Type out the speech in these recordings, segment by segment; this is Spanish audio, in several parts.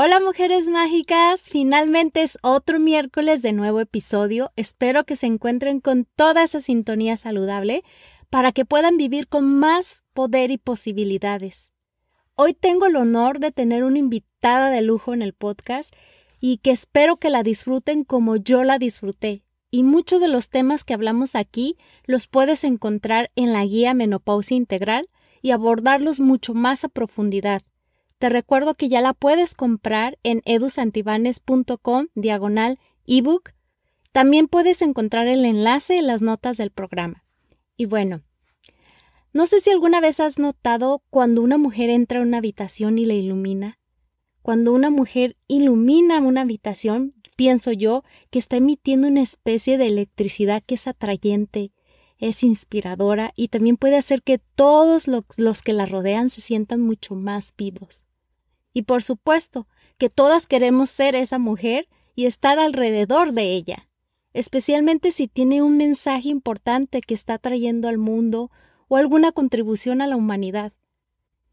Hola mujeres mágicas, finalmente es otro miércoles de nuevo episodio. Espero que se encuentren con toda esa sintonía saludable para que puedan vivir con más poder y posibilidades. Hoy tengo el honor de tener una invitada de lujo en el podcast y que espero que la disfruten como yo la disfruté. Y muchos de los temas que hablamos aquí los puedes encontrar en la guía Menopausia Integral y abordarlos mucho más a profundidad. Te recuerdo que ya la puedes comprar en edusantibanes.com diagonal ebook. También puedes encontrar el enlace en las notas del programa. Y bueno, no sé si alguna vez has notado cuando una mujer entra a una habitación y la ilumina. Cuando una mujer ilumina una habitación, pienso yo que está emitiendo una especie de electricidad que es atrayente, es inspiradora y también puede hacer que todos los, que la rodean se sientan mucho más vivos. Y por supuesto que todas queremos ser esa mujer y estar alrededor de ella, especialmente si tiene un mensaje importante que está trayendo al mundo o alguna contribución a la humanidad.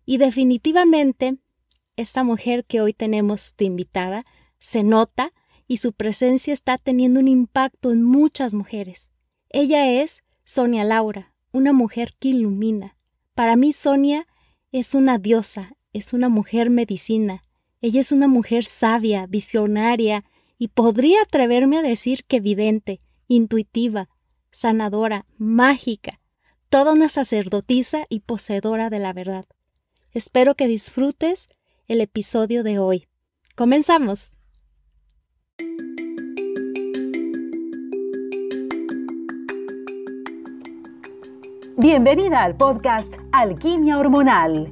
Y definitivamente, esta mujer que hoy tenemos de invitada se nota y su presencia está teniendo un impacto en muchas mujeres. Ella es Sonia Laura, una mujer que ilumina. Para mí Sonia es una diosa, es una mujer medicina. Ella es una mujer sabia, visionaria y podría atreverme a decir que vidente, intuitiva, sanadora, mágica, toda una sacerdotisa y poseedora de la verdad. Espero que disfrutes el episodio de hoy. Comenzamos. Bienvenida al podcast Alquimia Hormonal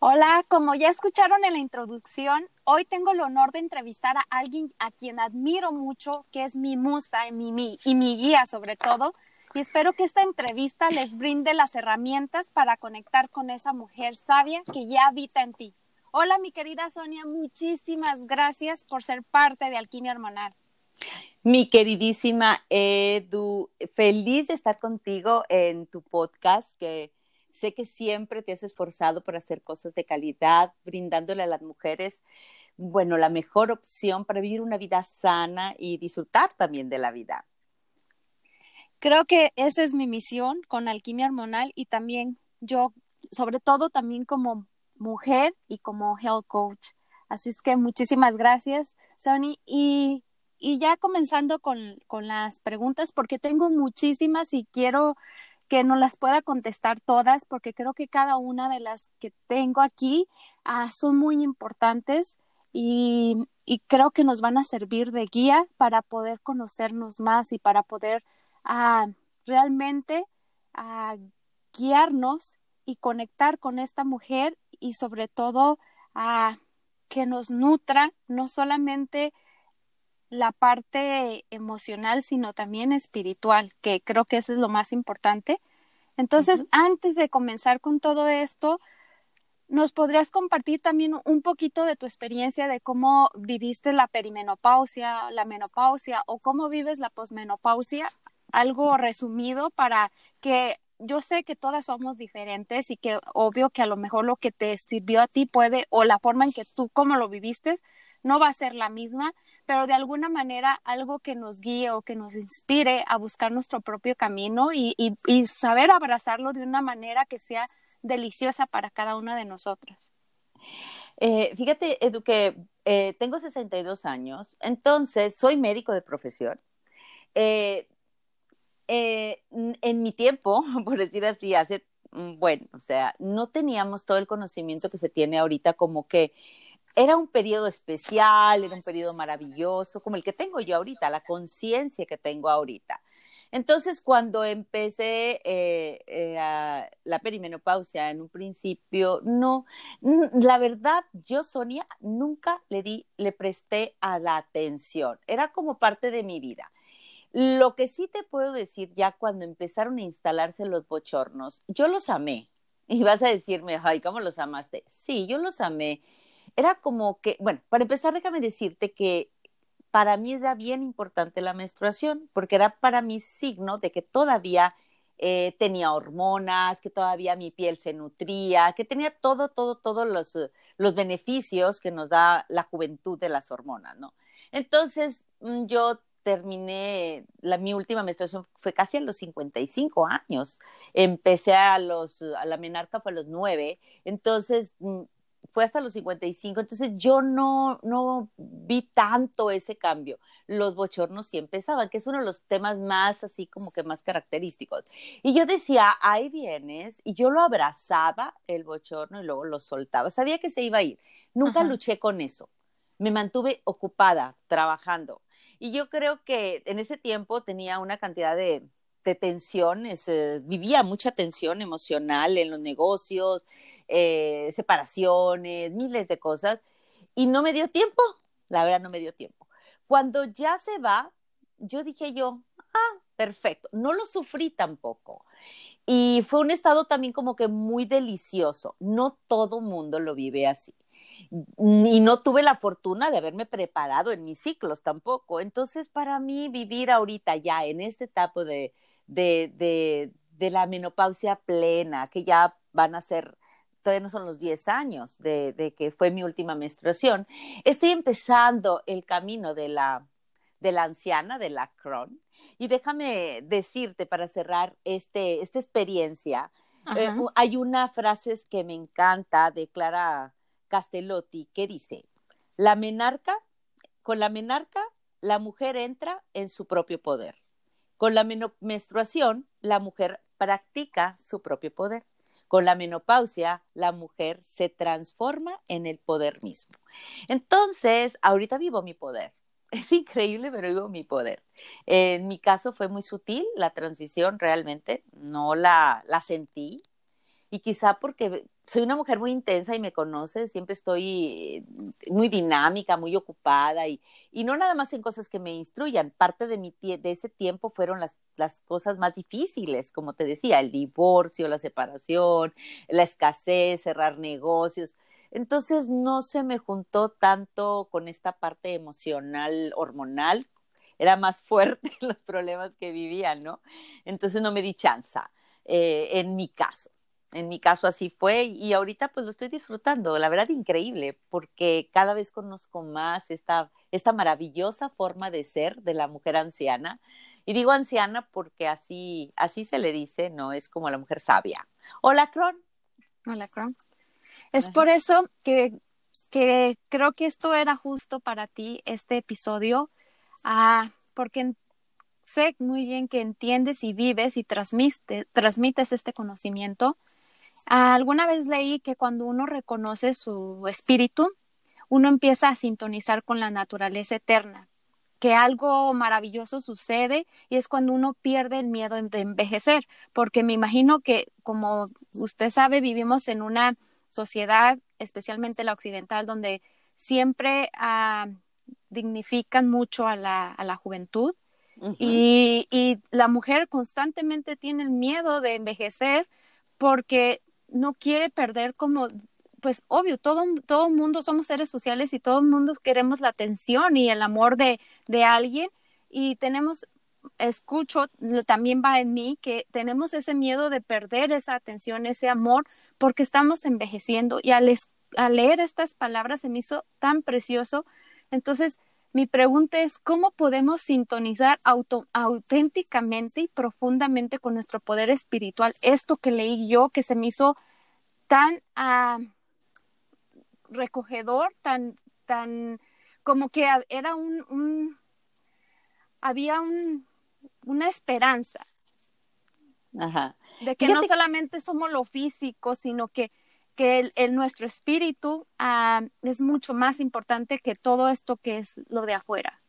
Hola, como ya escucharon en la introducción, hoy tengo el honor de entrevistar a alguien a quien admiro mucho, que es mi musa y mi, y mi guía sobre todo, y espero que esta entrevista les brinde las herramientas para conectar con esa mujer sabia que ya habita en ti. Hola, mi querida Sonia, muchísimas gracias por ser parte de Alquimia Hormonal. Mi queridísima Edu, feliz de estar contigo en tu podcast que Sé que siempre te has esforzado por hacer cosas de calidad, brindándole a las mujeres, bueno, la mejor opción para vivir una vida sana y disfrutar también de la vida. Creo que esa es mi misión con Alquimia Hormonal y también yo, sobre todo también como mujer y como health coach. Así es que muchísimas gracias, Sony. Y, ya comenzando con las preguntas, porque tengo muchísimas y quiero que no las pueda contestar todas porque creo que cada una de las que tengo aquí ah, son muy importantes y, creo que nos van a servir de guía para poder conocernos más y para poder ah, realmente ah, guiarnos y conectar con esta mujer y sobre todo que nos nutra no solamente la parte emocional, sino también espiritual, que creo que eso es lo más importante. Entonces, antes de comenzar con todo esto, ¿nos podrías compartir también un poquito de tu experiencia de cómo viviste la perimenopausia, la menopausia o cómo vives la posmenopausia? Algo resumido para que yo sé que todas somos diferentes y que obvio que a lo mejor lo que te sirvió a ti puede o la forma en que tú como lo viviste no va a ser la misma, pero de alguna manera algo que nos guíe o que nos inspire a buscar nuestro propio camino y, saber abrazarlo de una manera que sea deliciosa para cada una de nosotras. Eh, fíjate, Edu, que eh, tengo 62 años, entonces soy médico de profesión. Eh, en mi tiempo, por decir así, hace, mm, bueno, o sea, no teníamos todo el conocimiento que se tiene ahorita como que era un periodo especial, era un periodo maravilloso, como el que tengo yo ahorita, la conciencia que tengo ahorita. Entonces, cuando empecé eh, eh, la perimenopausia en un principio, no, la verdad, yo, Sonia, nunca le di, le presté a la atención. Era como parte de mi vida. Lo que sí te puedo decir ya cuando empezaron a instalarse los bochornos, yo los amé. Y vas a decirme, ay, ¿cómo los amaste? Sí, yo los amé. Era como que, bueno, para empezar, déjame decirte que para mí era bien importante la menstruación, porque era para mí signo de que todavía eh, tenía hormonas, que todavía mi piel se nutría, que tenía todo, todo, todos los, eh, los beneficios que nos da la juventud de las hormonas, ¿no? Entonces, mm, yo terminé, la, mi última menstruación fue casi a los 55 años. Empecé a los, a la menarca fue a los 9. Entonces, mm, fue hasta los 55, entonces yo no, no vi tanto ese cambio. Los bochornos sí empezaban, que es uno de los temas más así como que más característicos. Y yo decía, ahí vienes, y yo lo abrazaba el bochorno y luego lo soltaba. Sabía que se iba a ir. Nunca luché con eso. Me mantuve ocupada, trabajando. Y yo creo que en ese tiempo tenía una cantidad de, de tensiones, eh, vivía mucha tensión emocional en los negocios, eh, separaciones, miles de cosas, y no me dio tiempo, la verdad no me dio tiempo. Cuando ya se va, yo dije yo, ah, perfecto, no lo sufrí tampoco. Y fue un estado también como que muy delicioso. No todo mundo lo vive así. Y no tuve la fortuna de haberme preparado en mis ciclos tampoco. Entonces, para mí, vivir ahorita ya en esta etapa de, de, de, de la menopausia plena, que ya van a ser todavía no son los 10 años de, que fue mi última menstruación, estoy empezando el camino de la, de la anciana, de la Crohn. Y déjame decirte para cerrar este, esta experiencia, eh, hay una frase que me encanta de Clara Castellotti que dice, la menarca, con la menarca, la mujer entra en su propio poder. Con la menstruación, la mujer practica su propio poder. Con la menopausia, la mujer se transforma en el poder mismo. Entonces, ahorita vivo mi poder. Es increíble, pero vivo mi poder. En mi caso fue muy sutil la transición, realmente no la, la sentí. Y quizá porque soy una mujer muy intensa y me conoce, siempre estoy muy dinámica, muy ocupada y, y no nada más en cosas que me instruyan. Parte de, mi de ese tiempo fueron las, las cosas más difíciles, como te decía, el divorcio, la separación, la escasez, cerrar negocios. Entonces no se me juntó tanto con esta parte emocional, hormonal, era más fuerte los problemas que vivía, ¿no? Entonces no me di chance eh, en mi caso. En mi caso así fue y ahorita pues lo estoy disfrutando, la verdad increíble, porque cada vez conozco más esta, esta maravillosa forma de ser de la mujer anciana. Y digo anciana porque así, así se le dice, no es como la mujer sabia. Hola, Cron. Hola, Cron. Es por eso que, que creo que esto era justo para ti, este episodio, ah, porque sé muy bien que entiendes y vives y transmites este conocimiento. alguna vez leí que cuando uno reconoce su espíritu, uno empieza a sintonizar con la naturaleza eterna, que algo maravilloso sucede y es cuando uno pierde el miedo de envejecer, porque me imagino que, como usted sabe, vivimos en una sociedad, especialmente la occidental, donde siempre ah, dignifican mucho a la juventud y, la mujer constantemente tiene el miedo de envejecer porque no quiere perder como pues obvio, todo, todo mundo somos seres sociales y todo mundo queremos la atención y el amor de, de alguien y tenemos, escucho, también va en mí, que tenemos ese miedo de perder esa atención, ese amor, porque estamos envejeciendo y al, al leer estas palabras se me hizo tan precioso. Entonces, mi pregunta es, ¿cómo podemos sintonizar auténticamente y profundamente con nuestro poder espiritual? Esto que leí yo, que se me hizo tan, recogedor, tan, tan, como que era un, había un, una esperanza. De que no solamente somos lo físico, sino que, que el, nuestro espíritu ah, es mucho más importante que todo esto que es lo de afuera.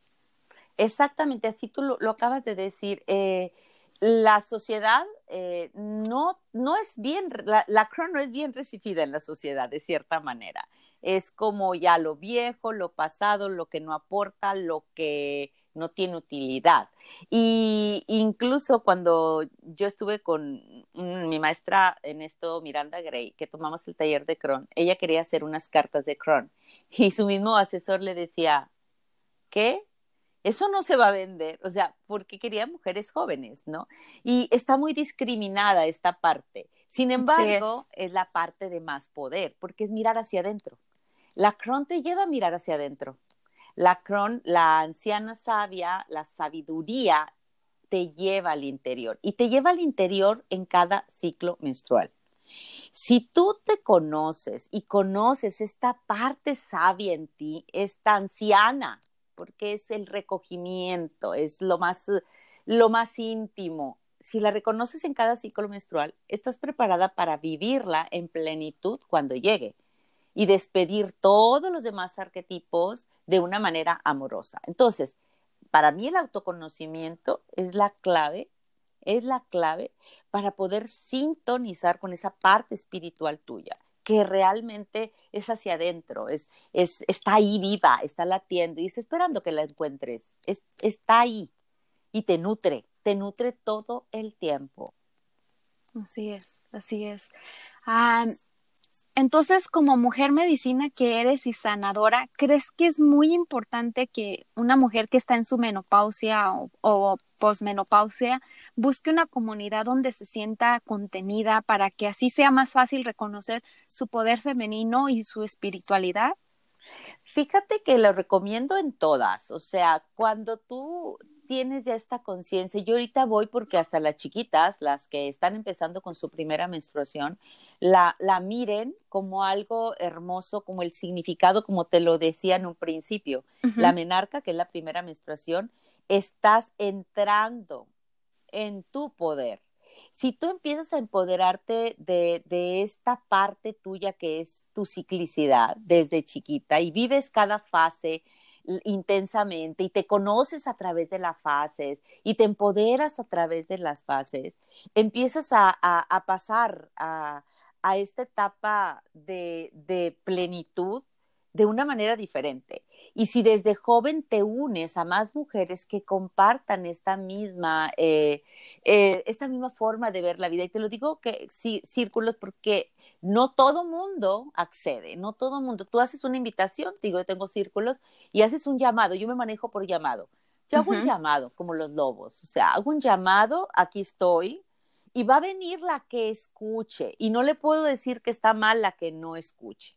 Exactamente, así tú lo, acabas de decir. Eh, la sociedad eh, no, no es bien, la, la no es bien recibida en la sociedad de cierta manera. Es como ya lo viejo, lo pasado, lo que no aporta, lo que no tiene utilidad. Y incluso cuando yo estuve con mi maestra en esto, Miranda Gray, que tomamos el taller de Cron, ella quería hacer unas cartas de Cron y su mismo asesor le decía, ¿qué? Eso no se va a vender, o sea, porque quería mujeres jóvenes, ¿no? Y está muy discriminada esta parte. Sin embargo, es. la parte de más poder, porque es mirar hacia adentro. La Cron te lleva a mirar hacia adentro. La Cron, la anciana sabia, la sabiduría, te lleva al interior y te lleva al interior en cada ciclo menstrual. Si tú te conoces y conoces esta parte sabia en ti, esta anciana, porque es el recogimiento, es lo más, lo más íntimo. Si la reconoces en cada ciclo menstrual, estás preparada para vivirla en plenitud cuando llegue y despedir todos los demás arquetipos de una manera amorosa. Entonces, para mí el autoconocimiento es la clave, es la clave para poder sintonizar con esa parte espiritual tuya que realmente es hacia adentro, es, es, está ahí viva, está latiendo y está esperando que la encuentres, es, está ahí y te nutre, te nutre todo el tiempo. Así es, así es. Ah, entonces, como mujer medicina que eres y sanadora, ¿crees que es muy importante que una mujer que está en su menopausia o, posmenopausia busque una comunidad donde se sienta contenida para que así sea más fácil reconocer su poder femenino y su espiritualidad? Fíjate que lo recomiendo en todas, o sea, cuando tú tienes ya esta conciencia, yo ahorita voy porque hasta las chiquitas, las que están empezando con su primera menstruación, la, la miren como algo hermoso, como el significado, como te lo decía en un principio. La menarca, que es la primera menstruación, estás entrando en tu poder. Si tú empiezas a empoderarte de, de, esta parte tuya que es tu ciclicidad desde chiquita y vives cada fase intensamente y te conoces a través de las fases y te empoderas a través de las fases, empiezas a, a, pasar a, a, esta etapa de, de plenitud de una manera diferente. Y si desde joven te unes a más mujeres que compartan esta misma, eh, eh, esta misma forma de ver la vida, y te lo digo que sí, círculos porque no todo mundo accede, no todo mundo. Tú haces una invitación, digo, yo tengo círculos, y haces un llamado, yo me manejo por llamado. Yo hago un llamado, como los lobos, o sea, hago un llamado, aquí estoy, y va a venir la que escuche, y no le puedo decir que está mal la que no escuche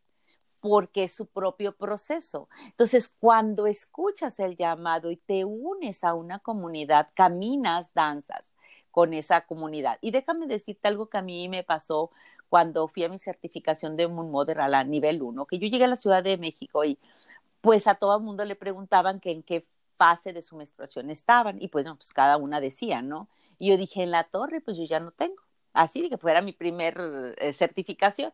porque es su propio proceso. Entonces, cuando escuchas el llamado y te unes a una comunidad, caminas, danzas con esa comunidad. Y déjame decirte algo que a mí me pasó cuando fui a mi certificación de Moon Mother a la nivel 1, que yo llegué a la Ciudad de México y pues a todo el mundo le preguntaban que en qué fase de su menstruación estaban y pues, no, pues cada una decía, ¿no? Y yo dije, en la torre, pues yo ya no tengo. Así que fuera mi primer eh, certificación.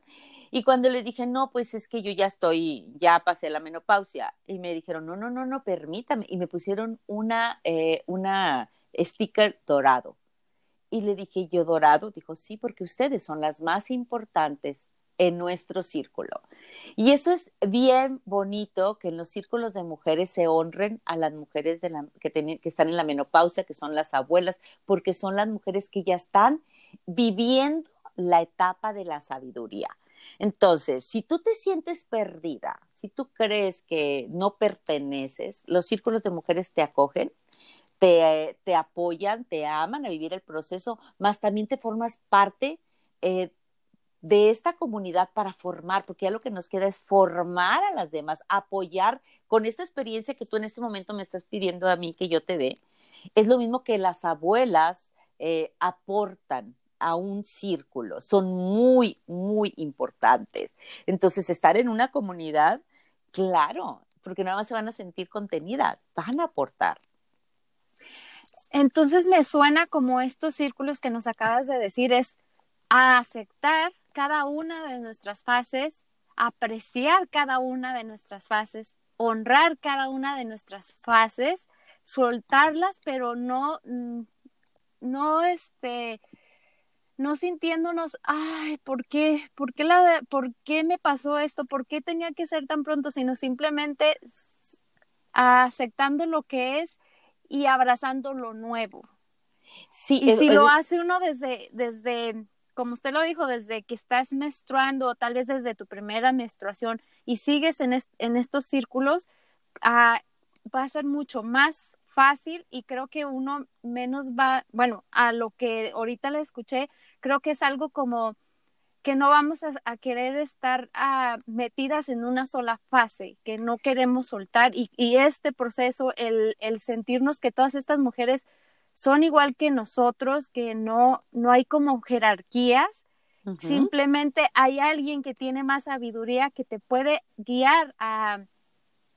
Y cuando les dije, no, pues es que yo ya estoy, ya pasé la menopausia, y me dijeron, no, no, no, no, permítame, y me pusieron una, eh, una sticker dorado. Y le dije, yo dorado, dijo, sí, porque ustedes son las más importantes en nuestro círculo. Y eso es bien bonito que en los círculos de mujeres se honren a las mujeres que, que están en la menopausia, que son las abuelas, porque son las mujeres que ya están viviendo la etapa de la sabiduría. Entonces, si tú te sientes perdida, si tú crees que no perteneces, los círculos de mujeres te acogen, te, apoyan, te aman a vivir el proceso, más también te formas parte eh, de esta comunidad para formar, porque ya lo que nos queda es formar a las demás, apoyar con esta experiencia que tú en este momento me estás pidiendo a mí que yo te dé. Es lo mismo que las abuelas eh, aportan a un círculo, son muy, muy importantes. Entonces, estar en una comunidad, claro, porque nada más se van a sentir contenidas, van a aportar. Entonces me suena como estos círculos que nos acabas de decir, es aceptar cada una de nuestras fases, apreciar cada una de nuestras fases, honrar cada una de nuestras fases, soltarlas, pero no, mm, no, este, no sintiéndonos, ay, ¿por qué? ¿Por qué, la, ¿Por qué me pasó esto? ¿Por qué tenía que ser tan pronto? Sino simplemente aceptando lo que es y abrazando lo nuevo. Sí, y si lo hace uno desde, desde, como usted lo dijo, desde que estás menstruando o tal vez desde tu primera menstruación y sigues en, en estos círculos, ah, va a ser mucho más fácil y creo que uno menos va, bueno, a lo que ahorita le escuché, creo que es algo como que no vamos a, querer estar ah, metidas en una sola fase, que no queremos soltar y, este proceso, el, el, sentirnos que todas estas mujeres son igual que nosotros, que no, no hay como jerarquías, simplemente hay alguien que tiene más sabiduría que te puede guiar a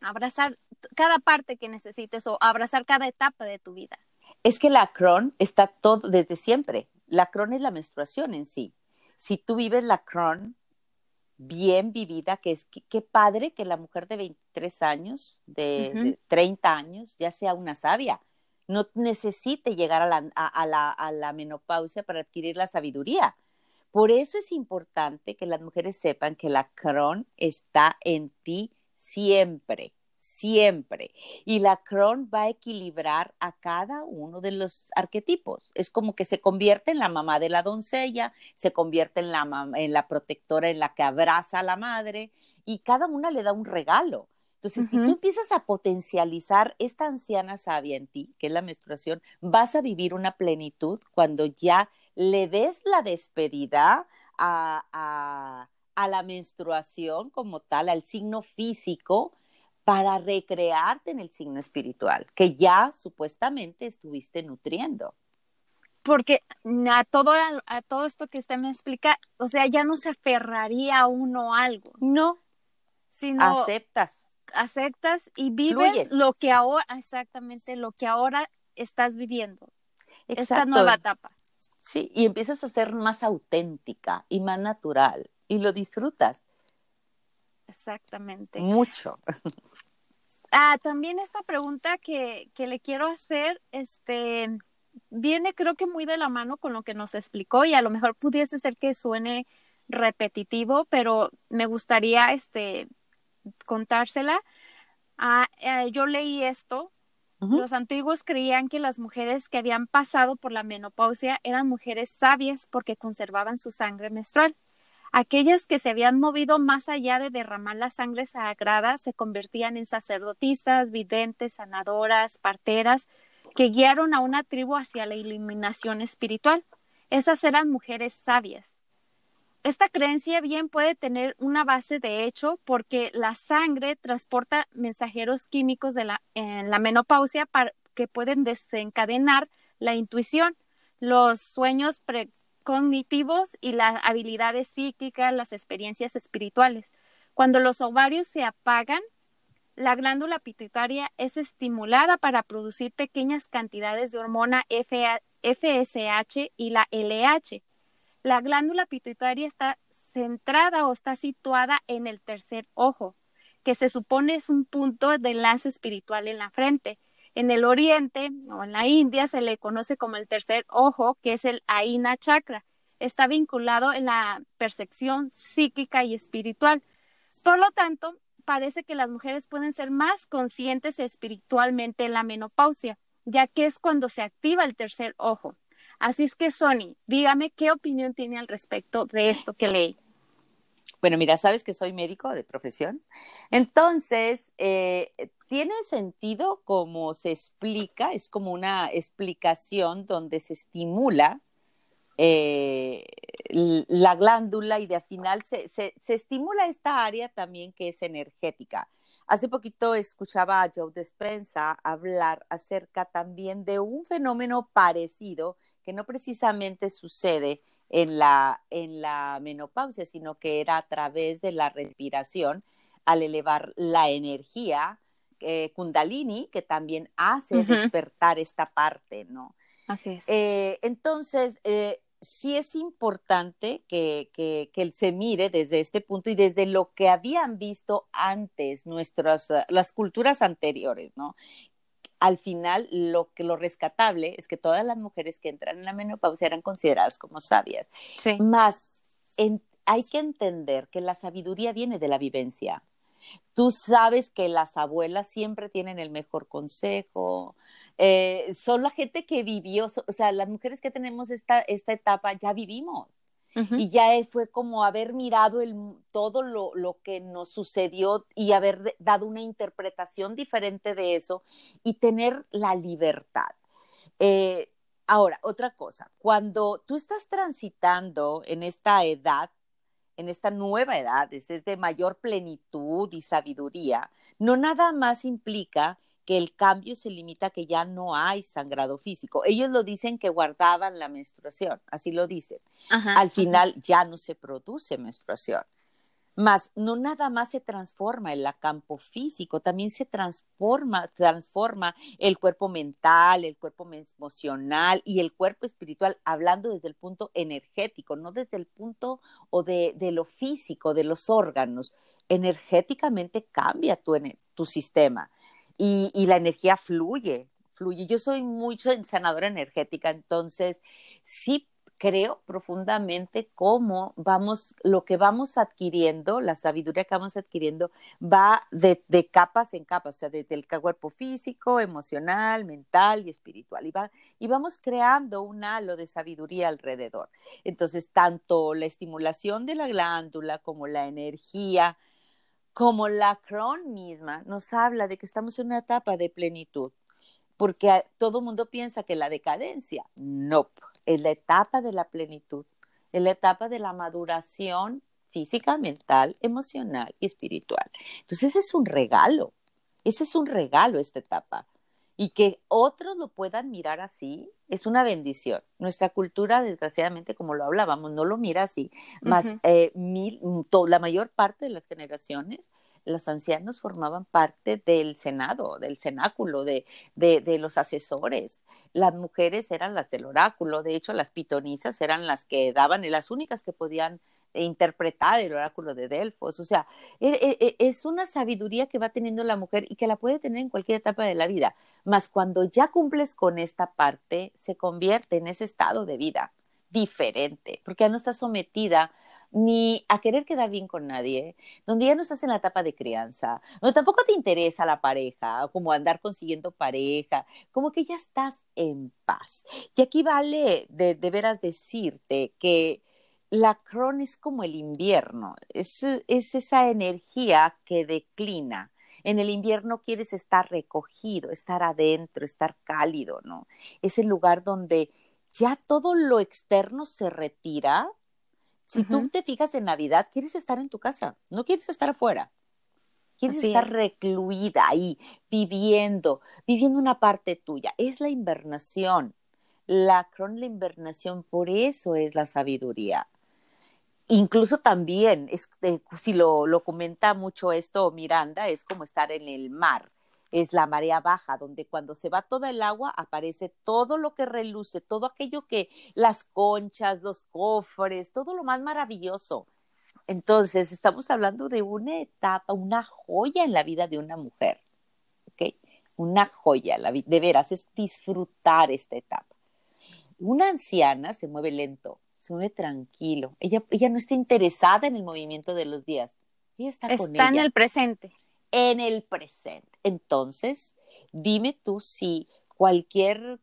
abrazar cada parte que necesites o abrazar cada etapa de tu vida. Es que la cron está todo desde siempre. La cron es la menstruación en sí. Si tú vives la cron bien vivida, que es qué padre que la mujer de 23 años, de, 30 años, ya sea una sabia. No necesite llegar a la, a, la, a la menopausia para adquirir la sabiduría. Por eso es importante que las mujeres sepan que la cron está en ti siempre siempre. Y la cron va a equilibrar a cada uno de los arquetipos. Es como que se convierte en la mamá de la doncella, se convierte en la, en la protectora en la que abraza a la madre y cada una le da un regalo. Entonces, si tú empiezas a potencializar esta anciana sabia en ti, que es la menstruación, vas a vivir una plenitud cuando ya le des la despedida a, a la menstruación como tal, al signo físico, para recrearte en el signo espiritual que ya supuestamente estuviste nutriendo. Porque a todo, a, todo esto que usted me explica, o sea, ya no se aferraría a uno algo. No. Sino aceptas. Aceptas y vives lo que ahora, exactamente lo que ahora estás viviendo. Esta nueva etapa. Sí, y empiezas a ser más auténtica y más natural y lo disfrutas. Exactamente. Mucho. Ah, también esta pregunta que, que le quiero hacer, este, viene creo que muy de la mano con lo que nos explicó y a lo mejor pudiese ser que suene repetitivo, pero me gustaría este contársela. Ah, eh, yo leí esto. Los antiguos creían que las mujeres que habían pasado por la menopausia eran mujeres sabias porque conservaban su sangre menstrual. Aquellas que se habían movido más allá de derramar la sangre sagrada se convertían en sacerdotisas, videntes, sanadoras, parteras, que guiaron a una tribu hacia la iluminación espiritual. Esas eran mujeres sabias. Esta creencia bien puede tener una base de hecho porque la sangre transporta mensajeros químicos de la, en la menopausia que pueden desencadenar la intuición, los sueños cognitivos y las habilidades psíquicas, las experiencias espirituales. Cuando los ovarios se apagan, la glándula pituitaria es estimulada para producir pequeñas cantidades de hormona FSH y la LH. La glándula pituitaria está centrada o está situada en el tercer ojo, que se supone es un punto de enlace espiritual en la frente. En el oriente o en la India se le conoce como el tercer ojo, que es el Aina Chakra. Está vinculado en la percepción psíquica y espiritual. Por lo tanto, parece que las mujeres pueden ser más conscientes espiritualmente en la menopausia, ya que es cuando se activa el tercer ojo. Así es que, Sony, dígame qué opinión tiene al respecto de esto que leí. Bueno, mira, sabes que soy médico de profesión. Entonces, eh, tiene sentido como se explica, es como una explicación donde se estimula eh, la glándula y de al final se, se, estimula esta área también que es energética. Hace poquito escuchaba a Joe Despensa hablar acerca también de un fenómeno parecido que no precisamente sucede en la, en la menopausia, sino que era a través de la respiración al elevar la energía eh, kundalini, que también hace despertar esta parte, ¿no? Así es. Eh, entonces, eh, sí es importante que, que, que, se mire desde este punto y desde lo que habían visto antes nuestras, las culturas anteriores, ¿no? Al final, lo que lo rescatable es que todas las mujeres que entran en la menopausia eran consideradas como sabias. Sí. Más, hay que entender que la sabiduría viene de la vivencia. Tú sabes que las abuelas siempre tienen el mejor consejo, eh, son la gente que vivió, o sea, las mujeres que tenemos esta, esta etapa ya vivimos. Y ya fue como haber mirado el, todo lo, lo, que nos sucedió y haber dado una interpretación diferente de eso y tener la libertad. Eh, ahora, otra cosa, cuando tú estás transitando en esta edad en esta nueva edad, es, de mayor plenitud y sabiduría, no nada más implica que el cambio se limita a que ya no hay sangrado físico. Ellos lo dicen que guardaban la menstruación, así lo dicen. Al final ya no se produce menstruación. Mas no nada más se transforma el campo físico, también se transforma, transforma el cuerpo mental, el cuerpo emocional y el cuerpo espiritual, hablando desde el punto energético, no desde el punto o de, de lo físico, de los órganos. Energéticamente cambia tu, tu sistema y, y la energía fluye, fluye. Yo soy muy sanadora energética, entonces sí creo profundamente cómo vamos, lo que vamos adquiriendo, la sabiduría que vamos adquiriendo, va de, capas en capas, o sea, desde el cuerpo físico, emocional, mental y espiritual. Y, va, y vamos creando un halo de sabiduría alrededor. Entonces, tanto la estimulación de la glándula como la energía, como la Crohn misma, nos habla de que estamos en una etapa de plenitud porque todo el mundo piensa que la decadencia, no, es la etapa de la plenitud, es la etapa de la maduración física, mental, emocional y espiritual. Entonces ese es un regalo, ese es un regalo esta etapa. Y que otros lo puedan mirar así es una bendición. Nuestra cultura, desgraciadamente, como lo hablábamos, no lo mira así. Más eh, la mayor parte de las generaciones los ancianos formaban parte del Senado, del cenáculo, de, los asesores. Las mujeres eran las del oráculo, de hecho las pitonisas eran las que daban, las únicas que podían interpretar el oráculo de Delfos. O sea, e, e, e, es una sabiduría que va teniendo la mujer y que la puede tener en cualquier etapa de la vida. Mas cuando ya cumples con esta parte, se convierte en ese estado de vida diferente, porque ya no está sometida ni a querer quedar bien con nadie, donde ya no estás en la etapa de crianza, donde tampoco te interesa la pareja, como andar consiguiendo pareja, como que ya estás en paz. Y aquí vale de, de veras decirte que la cron es como el invierno, es, es esa energía que declina. En el invierno quieres estar recogido, estar adentro, estar cálido, ¿no? Es el lugar donde ya todo lo externo se retira si tú te fijas en Navidad, quieres estar en tu casa, no quieres estar afuera. Quieres estar recluida ahí, viviendo, viviendo una parte tuya. Es la invernación. La cron la invernación, por eso es la sabiduría. Incluso también, es, eh, si lo, lo comenta mucho esto Miranda, es como estar en el mar es la marea baja, donde cuando se va toda el agua aparece todo lo que reluce, todo aquello que las conchas, los cofres, todo lo más maravilloso. Entonces, estamos hablando de una etapa, una joya en la vida de una mujer. ¿Ok? Una joya, la, de veras, es disfrutar esta etapa. Una anciana se mueve lento, se mueve tranquilo. Ella, ella no está interesada en el movimiento de los días. Ella está, con en el presente en el presente. Entonces, dime tú si cualquier,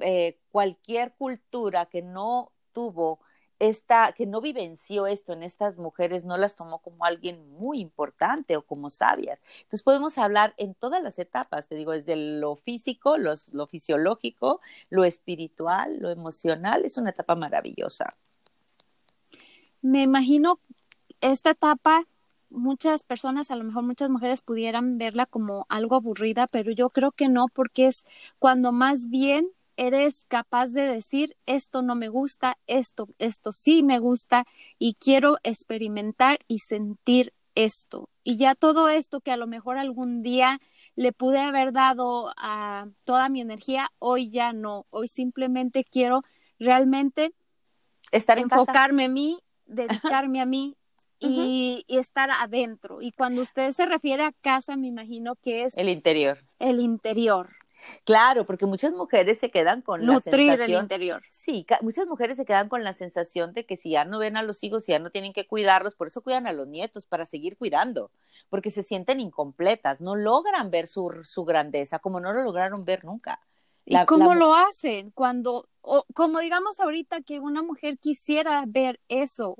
eh, cualquier cultura que no tuvo esta, que no vivenció esto en estas mujeres, no las tomó como alguien muy importante o como sabias. Entonces podemos hablar en todas las etapas, te digo, desde lo físico, lo fisiológico, lo espiritual, lo emocional, es una etapa maravillosa. Me imagino esta etapa muchas personas, a lo mejor muchas mujeres pudieran verla como algo aburrida, pero yo creo que no, porque es cuando más bien eres capaz de decir esto no me gusta, esto, esto sí me gusta y quiero experimentar y sentir esto. Y ya todo esto que a lo mejor algún día le pude haber dado a toda mi energía, hoy ya no. Hoy simplemente quiero realmente Estar enfocarme en mí, dedicarme a mí y, y, estar adentro. Y cuando usted se refiere a casa, me imagino que es el interior. El interior. Claro, porque muchas mujeres se quedan con Nutrir la sensación. el interior. Sí, muchas mujeres se quedan con la sensación de que si ya no ven a los hijos, ya no tienen que cuidarlos, por eso cuidan a los nietos, para seguir cuidando, porque se sienten incompletas, no logran ver su, su grandeza como no lo lograron ver nunca. La, ¿Y cómo la... lo hacen? Cuando, o, como digamos ahorita que una mujer quisiera ver eso,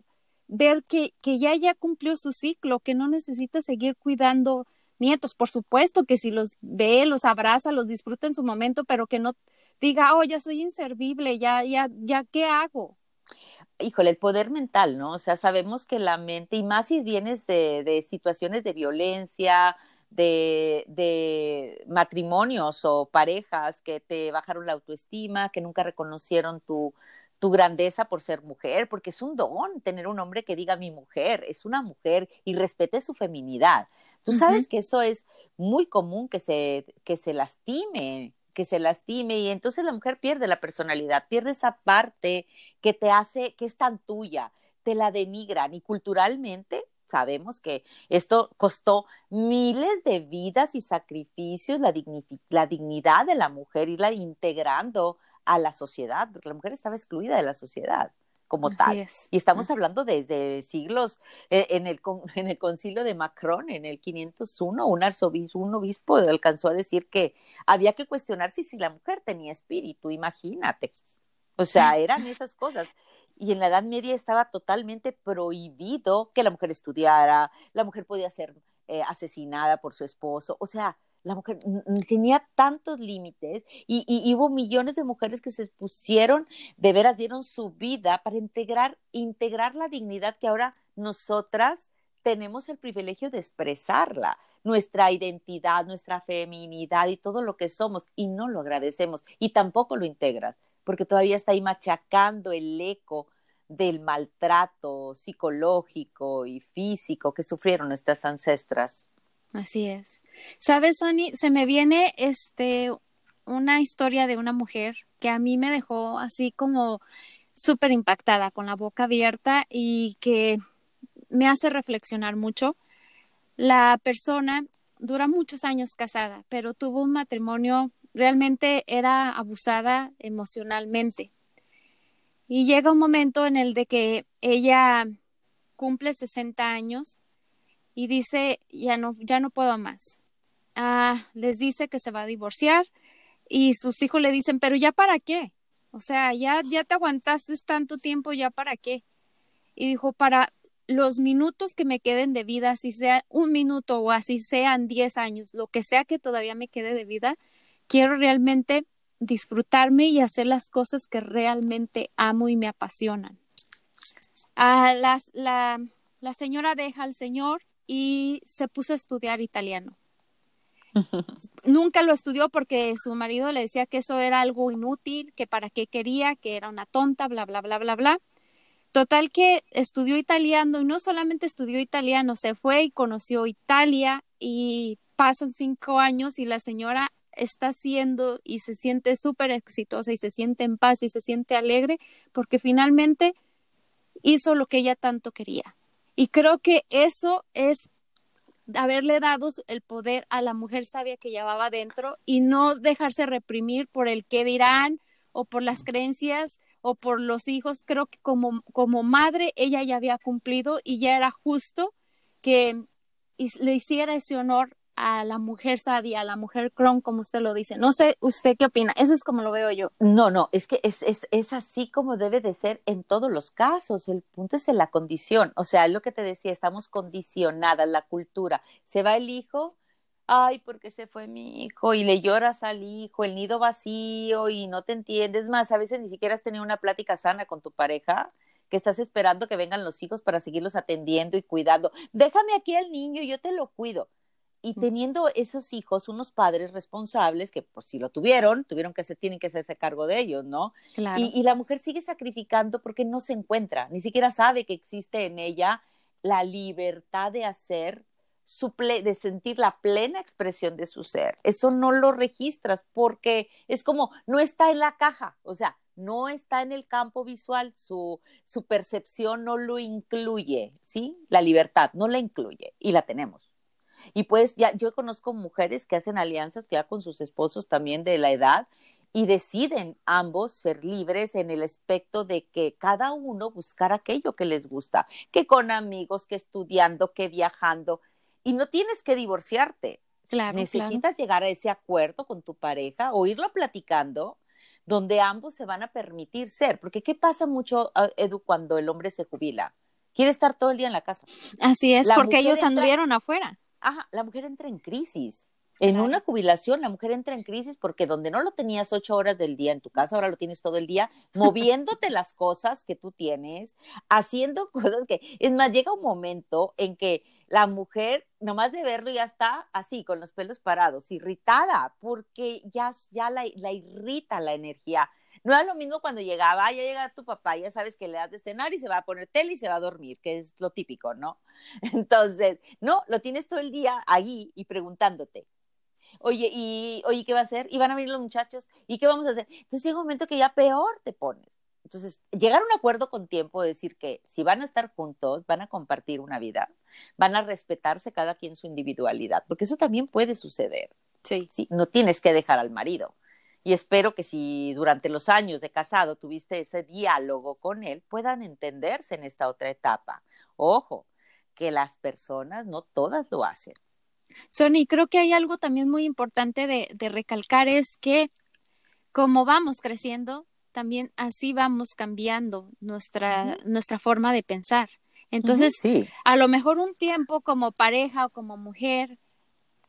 ver que, que ya ya cumplió su ciclo, que no necesita seguir cuidando nietos, por supuesto que si los ve, los abraza, los disfruta en su momento, pero que no diga, oh, ya soy inservible, ya, ya, ya, ¿qué hago? Híjole, el poder mental, ¿no? O sea, sabemos que la mente, y más si vienes de, de situaciones de violencia, de, de, matrimonios o parejas que te bajaron la autoestima, que nunca reconocieron tu, tu grandeza por ser mujer, porque es un don tener un hombre que diga mi mujer, es una mujer y respete su feminidad. Tú sabes uh -huh. que eso es muy común que se, que se lastime, que se lastime y entonces la mujer pierde la personalidad, pierde esa parte que te hace, que es tan tuya, te la denigran y culturalmente sabemos que esto costó miles de vidas y sacrificios, la, la, dignidad de la mujer, irla integrando a la sociedad, porque la mujer estaba excluida de la sociedad como Así tal. Es. Y estamos Así. hablando desde siglos, eh, en, el, en el concilio de Macron, en el 501, un arzobispo, un obispo alcanzó a decir que había que cuestionarse si la mujer tenía espíritu, imagínate. O sea, eran esas cosas y en la Edad Media estaba totalmente prohibido que la mujer estudiara, la mujer podía ser eh, asesinada por su esposo, o sea, la mujer tenía tantos límites y, y, hubo millones de mujeres que se pusieron, de veras dieron su vida para integrar, integrar la dignidad que ahora nosotras tenemos el privilegio de expresarla, nuestra identidad, nuestra feminidad y todo lo que somos, y no lo agradecemos y tampoco lo integras porque todavía está ahí machacando el eco del maltrato psicológico y físico que sufrieron nuestras ancestras. Así es. ¿Sabes, Sony? Se me viene este una historia de una mujer que a mí me dejó así como súper impactada, con la boca abierta y que me hace reflexionar mucho. La persona dura muchos años casada, pero tuvo un matrimonio realmente era abusada emocionalmente. Y llega un momento en el de que ella cumple 60 años y dice, ya no, ya no puedo más. Ah, les dice que se va a divorciar y sus hijos le dicen, pero ya para qué? O sea, ya, ya te aguantaste tanto tiempo, ya para qué? Y dijo, para los minutos que me queden de vida, así sea un minuto o así sean 10 años, lo que sea que todavía me quede de vida, quiero realmente disfrutarme y hacer las cosas que realmente amo y me apasionan. Ah, la, señora deja al Señor y se puso a estudiar italiano. Nunca lo estudió porque su marido le decía que eso era algo inútil, que para qué quería, que era una tonta, bla, bla, bla, bla, bla. Total que estudió italiano y no solamente estudió italiano, se fue y conoció Italia y pasan cinco años y la señora está haciendo y se siente súper exitosa y se siente en paz y se siente alegre porque finalmente hizo lo que ella tanto quería. Y creo que eso es haberle dado el poder a la mujer sabia que llevaba dentro y no dejarse reprimir por el qué dirán o por las creencias o por los hijos. Creo que como, como madre ella ya había cumplido y ya era justo que le hiciera ese honor a la mujer sabia, a la mujer cron, como usted lo dice. No sé, ¿usted qué opina? Eso es como lo veo yo. No, no, es que es, es, es así como debe de ser en todos los casos. El punto es en la condición. O sea, es lo que te decía, estamos condicionadas, la cultura. Se va el hijo, ay, porque se fue mi hijo, y le lloras al hijo, el nido vacío, y no te entiendes más. A veces ni siquiera has tenido una plática sana con tu pareja que estás esperando que vengan los hijos para seguirlos atendiendo y cuidando. Déjame aquí al niño, yo te lo cuido y teniendo esos hijos, unos padres responsables que, pues, si lo tuvieron, tuvieron que se tienen que hacerse cargo de ellos, ¿no? Claro. Y, y, la mujer sigue sacrificando porque no se encuentra, ni siquiera sabe que existe en ella la libertad de hacer su de sentir la plena expresión de su ser. Eso no lo registras porque es como no está en la caja, o sea, no está en el campo visual, su, su percepción no lo incluye, ¿sí? La libertad no la incluye y la tenemos. Y pues ya yo conozco mujeres que hacen alianzas ya con sus esposos también de la edad y deciden ambos ser libres en el aspecto de que cada uno buscar aquello que les gusta, que con amigos, que estudiando, que viajando, y no tienes que divorciarte. Claro, Necesitas claro. llegar a ese acuerdo con tu pareja o irlo platicando donde ambos se van a permitir ser, porque ¿qué pasa mucho, ah, Edu, cuando el hombre se jubila? Quiere estar todo el día en la casa. Así es, La porque ellos entra- anduvieron afuera. Ajá, la mujer entra en crisis. En Claro. una jubilación, la mujer entra en crisis porque donde no lo tenías ocho horas del día en tu casa, ahora lo tienes todo el día, moviéndote las cosas que tú tienes, haciendo cosas que, es más, llega un momento en que la mujer, nomás de verlo, ya está así, con los pelos parados, irritada, porque ya, ya la, la irrita la energía. No es lo mismo cuando llegaba, "Ah, ya llega tu papá, ya sabes que le das de cenar y se va a poner tele y se va a dormir, que es lo típico, ¿no? Entonces, no, lo tienes todo el día allí y preguntándote. Oye, y oye, ¿qué va a hacer? Y van a venir los muchachos, ¿y qué vamos a hacer? Entonces llega un momento que ya peor te pones. Entonces, llegar a un acuerdo con tiempo, decir que si van a estar juntos, van a compartir una vida, van a respetarse cada quien su individualidad, porque eso también puede suceder. Sí. ¿sí? No tienes que dejar al marido. Y espero que si durante los años de casado tuviste ese diálogo con él, puedan entenderse en esta otra etapa. Ojo, que las personas no todas lo hacen. Sony, creo que hay algo también muy importante de, de recalcar es que como vamos creciendo, también así vamos cambiando nuestra, nuestra forma de pensar. Entonces, sí, a lo mejor un tiempo como pareja o como mujer,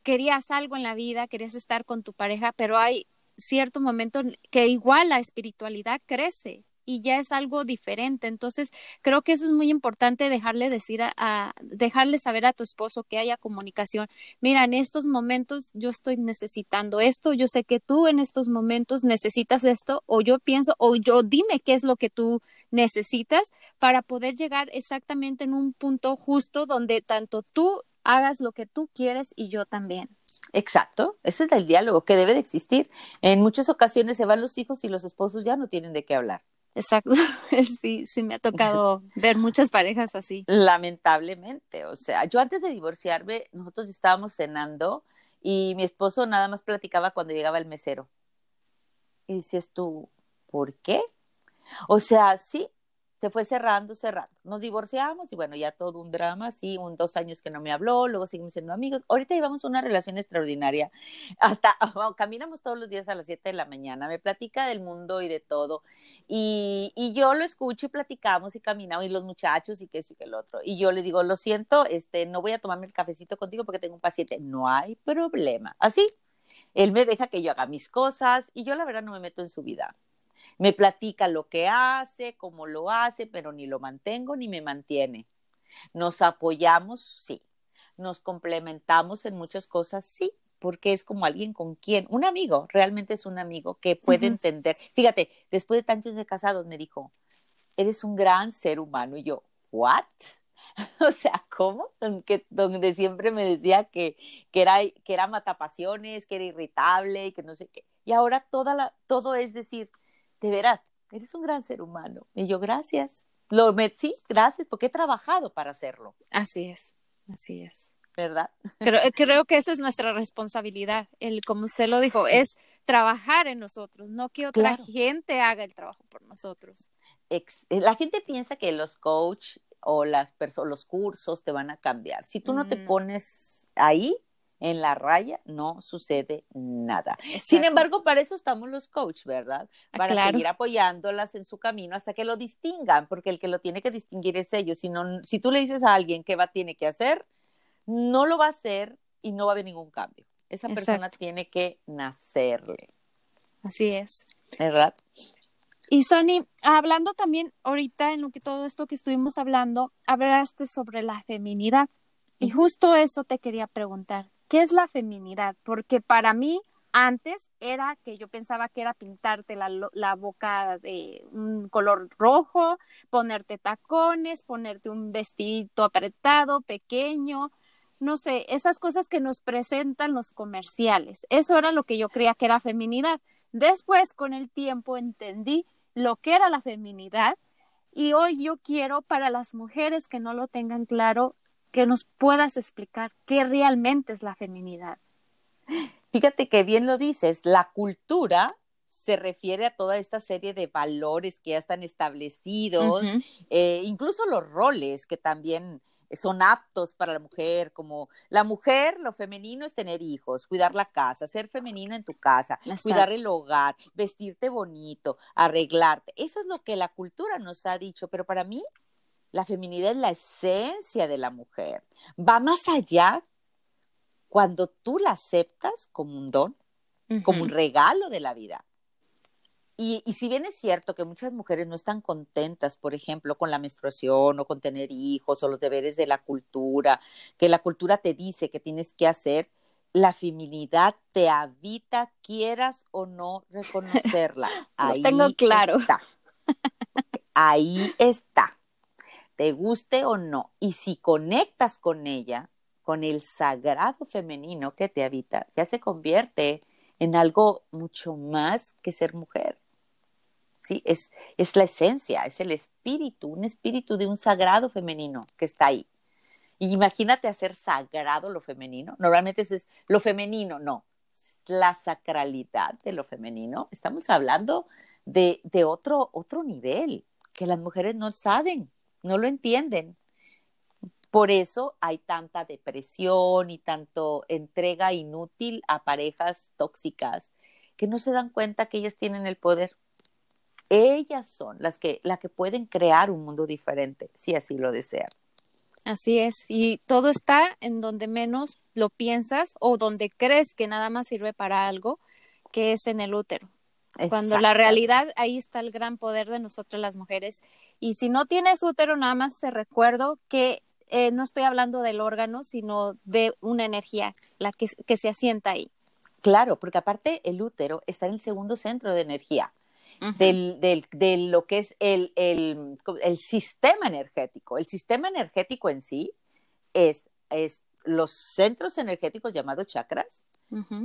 querías algo en la vida, querías estar con tu pareja, pero hay cierto momento en que igual la espiritualidad crece y ya es algo diferente. Entonces, creo que eso es muy importante dejarle decir a- dejarle saber a tu esposo que haya comunicación. Mira, en estos momentos yo estoy necesitando esto, yo sé que tú en estos momentos necesitas esto o yo pienso o yo dime qué es lo que tú necesitas para poder llegar exactamente en un punto justo donde tanto tú hagas lo que tú quieres y yo también. Exacto. Ese es el diálogo que debe de existir. En muchas ocasiones se van los hijos y los esposos ya no tienen de qué hablar. Exacto. Sí, sí me ha tocado ver muchas parejas así. Lamentablemente, o sea, yo antes de divorciarme, nosotros estábamos cenando y mi esposo nada más platicaba cuando llegaba el mesero. Y dices tú, ¿por qué? O sea, sí, se fue cerrando, cerrando. Nos divorciamos y bueno, ya todo un drama, sí, un dos años que no me habló, luego seguimos siendo amigos. Ahorita llevamos una relación extraordinaria. Hasta caminamos todos los días a las 7 de la mañana, me platica del mundo y de todo. Y, y yo lo escucho y platicamos y caminamos y los muchachos y que eso y que el otro. Y yo le digo, lo siento, este, no voy a tomarme el cafecito contigo porque tengo un paciente. No hay problema. Así, él me deja que yo haga mis cosas y yo la verdad no me meto en su vida. Me platica lo que hace, cómo lo hace, pero ni lo mantengo ni me mantiene. Nos apoyamos, sí. Nos complementamos en muchas cosas, sí, porque es como alguien con quien, un amigo, realmente es un amigo que puede entender. Fíjate, después de tantos de casados me dijo, eres un gran ser humano. Y yo, ¿what? O sea, ¿cómo? Que, donde siempre me decía que, que, era, que era matapasiones, que era irritable y que no sé qué. Y ahora toda la, todo es decir, de veras, eres un gran ser humano. Y yo, gracias. Lo, me, sí, gracias, porque he trabajado para hacerlo, Así es, así es. ¿verdad? Creo, creo que esa es nuestra responsabilidad, el como usted lo dijo, es trabajar en nosotros, no que otra Claro. gente haga el trabajo por nosotros. Ex- eh, la gente piensa que los coach o las los cursos te van a cambiar. Si tú no te Mm. pones ahí en la raya, no sucede nada. Sin embargo, para eso estamos los coach, ¿verdad? Ah, Para claro. seguir apoyándolas en su camino hasta que lo distingan, porque el que lo tiene que distinguir es ellos. Si, no, si tú le dices a alguien qué va, tiene que hacer, no lo va a hacer y no va a haber ningún cambio. Esa persona tiene que nacerle, Así es. ¿verdad? Y Sony, hablando también ahorita en lo que todo esto que estuvimos hablando, hablaste sobre la feminidad. Y justo eso te quería preguntar. ¿Qué es la feminidad? Porque para mí antes era que yo pensaba que era pintarte la, boca de un color rojo, ponerte tacones, ponerte un vestidito apretado, pequeño, no sé, esas cosas que nos presentan los comerciales. Eso era lo que yo creía que era feminidad. Después, con el tiempo, entendí lo que era la feminidad y hoy yo quiero para las mujeres que no lo tengan claro, que nos puedas explicar qué realmente es la feminidad. Fíjate que bien lo dices, la cultura se refiere a toda esta serie de valores que ya están establecidos, eh, incluso los roles que también son aptos para la mujer, como la mujer, lo femenino es tener hijos, cuidar la casa, ser femenina en tu casa, cuidar el hogar, vestirte bonito, arreglarte. Eso es lo que la cultura nos ha dicho, pero para mí la feminidad es la esencia de la mujer. Va más allá cuando tú la aceptas como un don, como un regalo de la vida. Y, si bien es cierto que muchas mujeres no están contentas, por ejemplo, con la menstruación o con tener hijos o los deberes de la cultura, que la cultura te dice que tienes que hacer, la feminidad te habita, quieras o no reconocerla. Ahí tengo claro. Está. Ahí está. Te guste o no. Y si conectas con ella, con el sagrado femenino que te habita, ya se convierte en algo mucho más que ser mujer. ¿sí? Es, es la esencia, es el espíritu, un espíritu de un sagrado femenino que está ahí. Imagínate hacer sagrado lo femenino. Normalmente es lo femenino, no. La sacralidad de lo femenino. Estamos hablando de, de otro, otro nivel que las mujeres no saben, no lo entienden. Por eso hay tanta depresión y tanto entrega inútil a parejas tóxicas que no se dan cuenta que ellas tienen el poder ellas son las que, la que pueden crear un mundo diferente, si así lo desean. Así es, y todo está en donde menos lo piensas o donde crees que nada más sirve para algo, que es en el útero. Cuando la realidad, ahí está el gran poder de nosotras las mujeres. Y si no tienes útero, nada más te recuerdo que eh, no estoy hablando del órgano, sino de una energía, la que, que se asienta ahí. Claro, porque aparte el útero está en el segundo centro de energía del, del, de lo que es el, el, el, sistema energético. El sistema energético en sí es, es los centros energéticos llamados chakras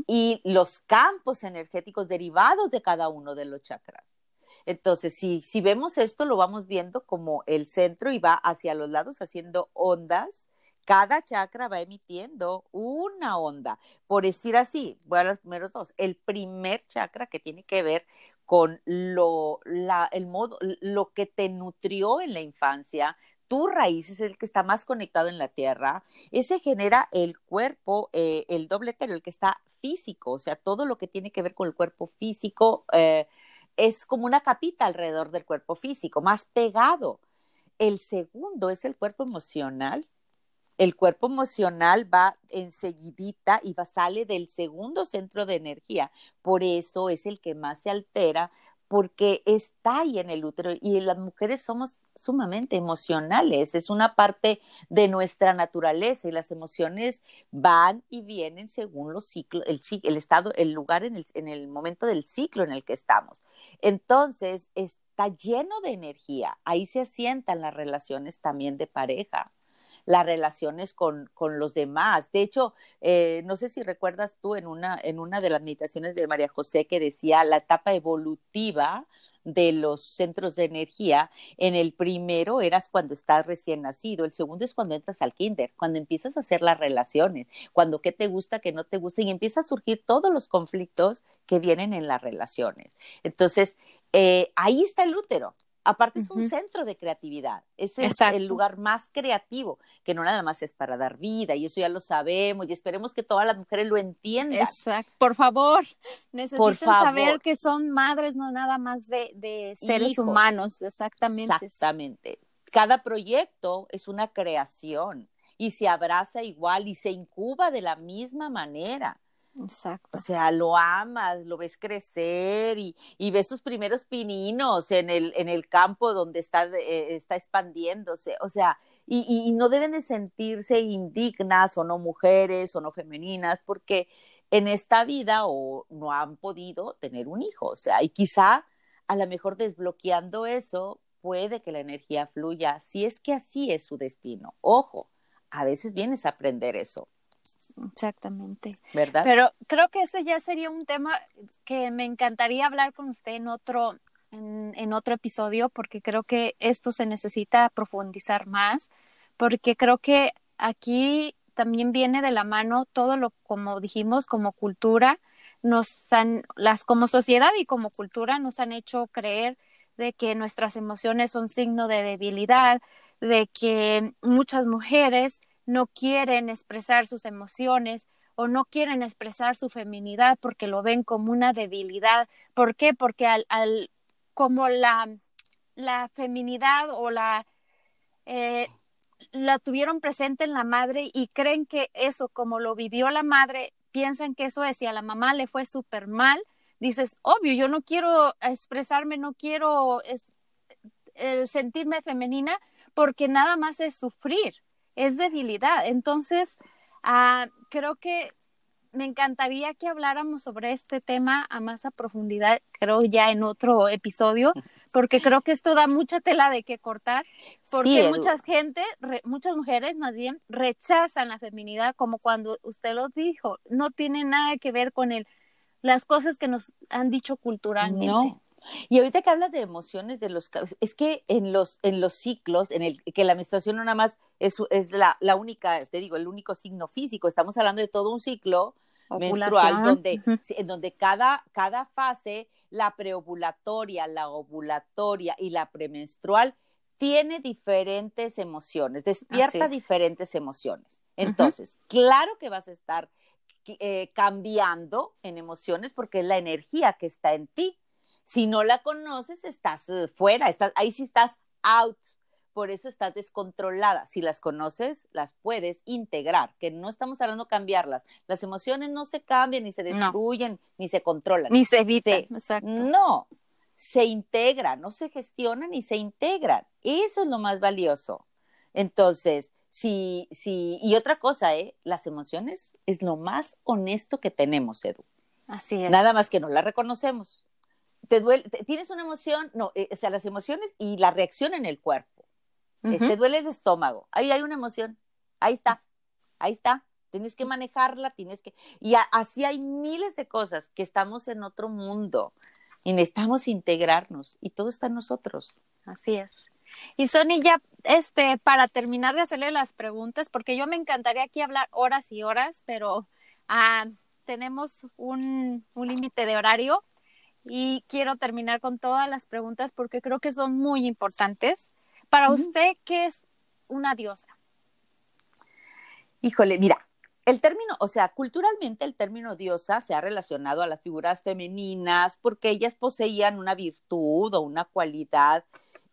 y los campos energéticos derivados de cada uno de los chakras. Entonces, si, si vemos esto, lo vamos viendo como el centro y va hacia los lados haciendo ondas cada chakra va emitiendo una onda. Por decir así, voy a los primeros dos. El primer chakra que tiene que ver con lo, la, el modo, lo que te nutrió en la infancia, tu raíz es el que está más conectado en la tierra, ese genera el cuerpo, eh, el doble etéreo, el que está físico, o sea, todo lo que tiene que ver con el cuerpo físico eh, es como una capita alrededor del cuerpo físico, más pegado. El segundo es el cuerpo emocional, el cuerpo emocional va enseguidita y va, sale del segundo centro de energía. Por eso es el que más se altera porque está ahí en el útero y las mujeres somos sumamente emocionales, es una parte de nuestra naturaleza y las emociones van y vienen según los ciclos, el, estado, el lugar en el, en el momento del ciclo en el que estamos. Entonces, está lleno de energía, ahí se asientan las relaciones también de pareja las relaciones con, con los demás. De hecho, eh, no sé si recuerdas tú en una, en una de las meditaciones de María José que decía la etapa evolutiva de los centros de energía. En el primero eras cuando estás recién nacido, el segundo es cuando entras al kinder, cuando empiezas a hacer las relaciones, cuando qué te gusta, qué no te gusta y empieza a surgir todos los conflictos que vienen en las relaciones. Entonces, eh, ahí está el útero. Aparte es un centro de creatividad, es el, lugar más creativo, que no nada más es para dar vida, y eso ya lo sabemos, y esperemos que todas las mujeres lo entiendan. Exacto, por favor, necesitan saber que son madres, no nada más de, seres humanos, exactamente. Exactamente. Cada proyecto es una creación y se abraza igual y se incuba de la misma manera. Exacto. O sea, lo amas, lo ves crecer y, y ves sus primeros pininos en el, en el campo donde está, eh, está expandiéndose. O sea, y, no deben de sentirse indignas o no mujeres o no femeninas porque en esta vida o no han podido tener un hijo, o sea, y quizá a lo mejor desbloqueando eso puede que la energía fluya, si es que así es su destino. Ojo, a veces vienes a aprender eso. Exactamente. ¿Verdad? Pero creo que ese ya sería un tema que me encantaría hablar con usted en otro, en, otro episodio, porque creo que esto se necesita profundizar más, porque creo que aquí también viene de la mano todo lo, como dijimos, como cultura, nos han, las como sociedad y como cultura nos han hecho creer de que nuestras emociones son signo de debilidad, de que muchas mujeres no quieren expresar sus emociones o no quieren expresar su feminidad porque lo ven como una debilidad. ¿Por qué? Porque al, al como la, la feminidad o la eh, la tuvieron presente en la madre y creen que eso, como lo vivió la madre, piensan que eso es, y a la mamá le fue súper mal, dices, obvio, yo no quiero expresarme, no quiero sentirme femenina, porque nada más es sufrir es debilidad. Entonces, ah, creo que me encantaría que habláramos sobre este tema a más a profundidad, creo ya en otro episodio, porque creo que esto da mucha tela de que cortar, porque muchas gente, muchas mujeres más bien rechazan la feminidad como cuando usted lo dijo, no tiene nada que ver con el, las cosas que nos han dicho culturalmente. No. Y ahorita que hablas de emociones, de los es que en los, en los ciclos, en el que la menstruación no nada más es, es la, la única, te digo, el único signo físico, estamos hablando de todo un ciclo menstrual donde, en donde cada, cada fase, la preovulatoria, la ovulatoria y la premenstrual, tiene diferentes emociones, despierta diferentes emociones. Entonces, claro que vas a estar eh, cambiando en emociones porque es la energía que está en ti. Si no la conoces, estás eh, fuera, estás, ahí sí estás out. Por eso estás descontrolada. Si las conoces, las puedes integrar, que no estamos hablando de cambiarlas. Las emociones no se cambian, ni se destruyen, ni se controlan. Ni se evitan, exacto. No, se integran, no se gestionan ni se integran. Eso es lo más valioso. Entonces, si, si, y otra cosa, ¿eh? las emociones es lo más honesto que tenemos, Edu. Así es. Nada más que no la reconocemos te duele, tienes una emoción, no, eh, o sea, las emociones y la reacción en el cuerpo. Te duele el estómago, ahí hay una emoción, ahí está, ahí está. Tienes que manejarla, tienes que... Y así hay miles de cosas que estamos en otro mundo y necesitamos integrarnos y todo está en nosotros. Así es. Y Sony, ya este, para terminar de hacerle las preguntas, porque yo me encantaría aquí hablar horas y horas, pero ah, tenemos un, un límite de horario y quiero terminar con todas las preguntas porque creo que son muy importantes. Para usted, ¿qué es una diosa? Híjole, mira, el término, o sea, culturalmente el término diosa se ha relacionado a las figuras femeninas porque ellas poseían una virtud o una cualidad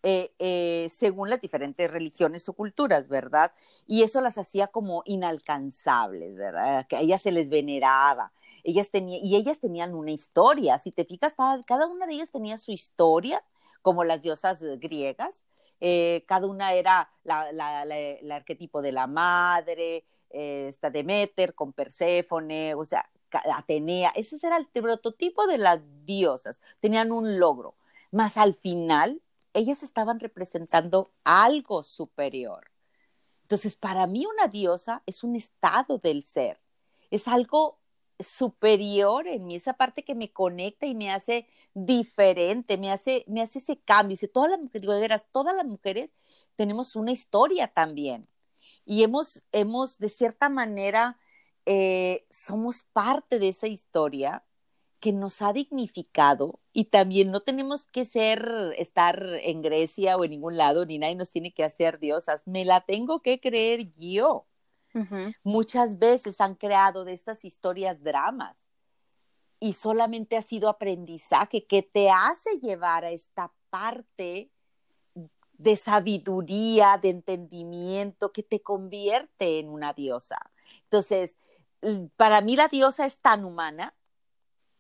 eh, eh, según las diferentes religiones o culturas, ¿verdad? Y eso las hacía como inalcanzables, ¿verdad? Que a ellas se les veneraba. Ellas tenían, y ellas tenían una historia. Si te fijas, cada, una de ellas tenía su historia, como las diosas griegas. Eh, cada una era el arquetipo de la madre, esta Demeter con Perséfone, o sea, Atenea. Ese era el prototipo de las diosas. Tenían un logro. Más al final, ellas estaban representando algo superior. Entonces, para mí una diosa es un estado del ser, es algo superior en mí, esa parte que me conecta y me hace diferente, me hace, me hace ese cambio. Dice, todas las mujeres, de todas las mujeres tenemos una historia también. Y hemos, hemos de cierta manera, eh, somos parte de esa historia que nos ha dignificado y también no tenemos que ser, estar en Grecia o en ningún lado, ni nadie nos tiene que hacer diosas, me la tengo que creer yo. Muchas veces han creado de estas historias dramas y solamente ha sido aprendizaje que te hace llevar a esta parte de sabiduría, de entendimiento, que te convierte en una diosa. Entonces, para mí la diosa es tan humana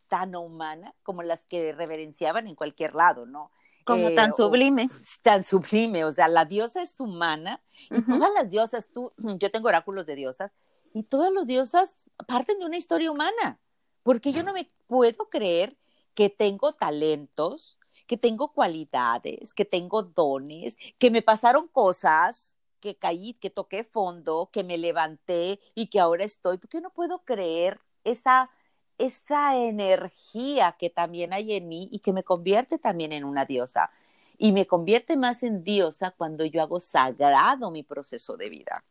tan humana como las que reverenciaban en cualquier lado, ¿no? Como tan sublime. tan sublime, o sea, la diosa es humana y todas las diosas, tú, yo tengo oráculos de diosas y todas las diosas parten de una historia humana, porque yo no me puedo creer que tengo talentos, que tengo cualidades, que tengo dones, que me pasaron cosas, que caí, que toqué fondo, que me levanté y que ahora estoy, porque no puedo creer esa, esa energía que también hay en mí y que me convierte también en una diosa. Y me convierte más en diosa cuando yo hago sagrado mi proceso de vida.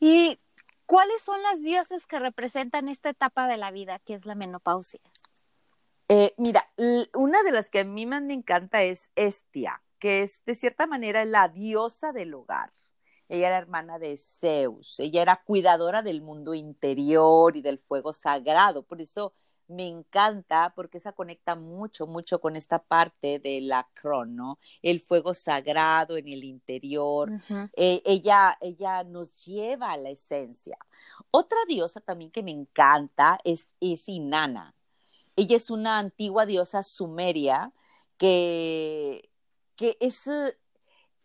¿Y cuáles son las diosas que representan esta etapa de la vida, que es la menopausia? Eh, mira, una de las que a mí más me encanta es Estia, que es de cierta manera la diosa del hogar. Ella era hermana de Zeus, ella era cuidadora del mundo interior y del fuego sagrado, por eso me encanta porque esa conecta mucho, mucho con esta parte de la crono, el fuego sagrado en el interior. Eh, ella, ella nos lleva a la esencia. Otra diosa también que me encanta es, es Inanna. Ella es una antigua diosa sumeria que, que es,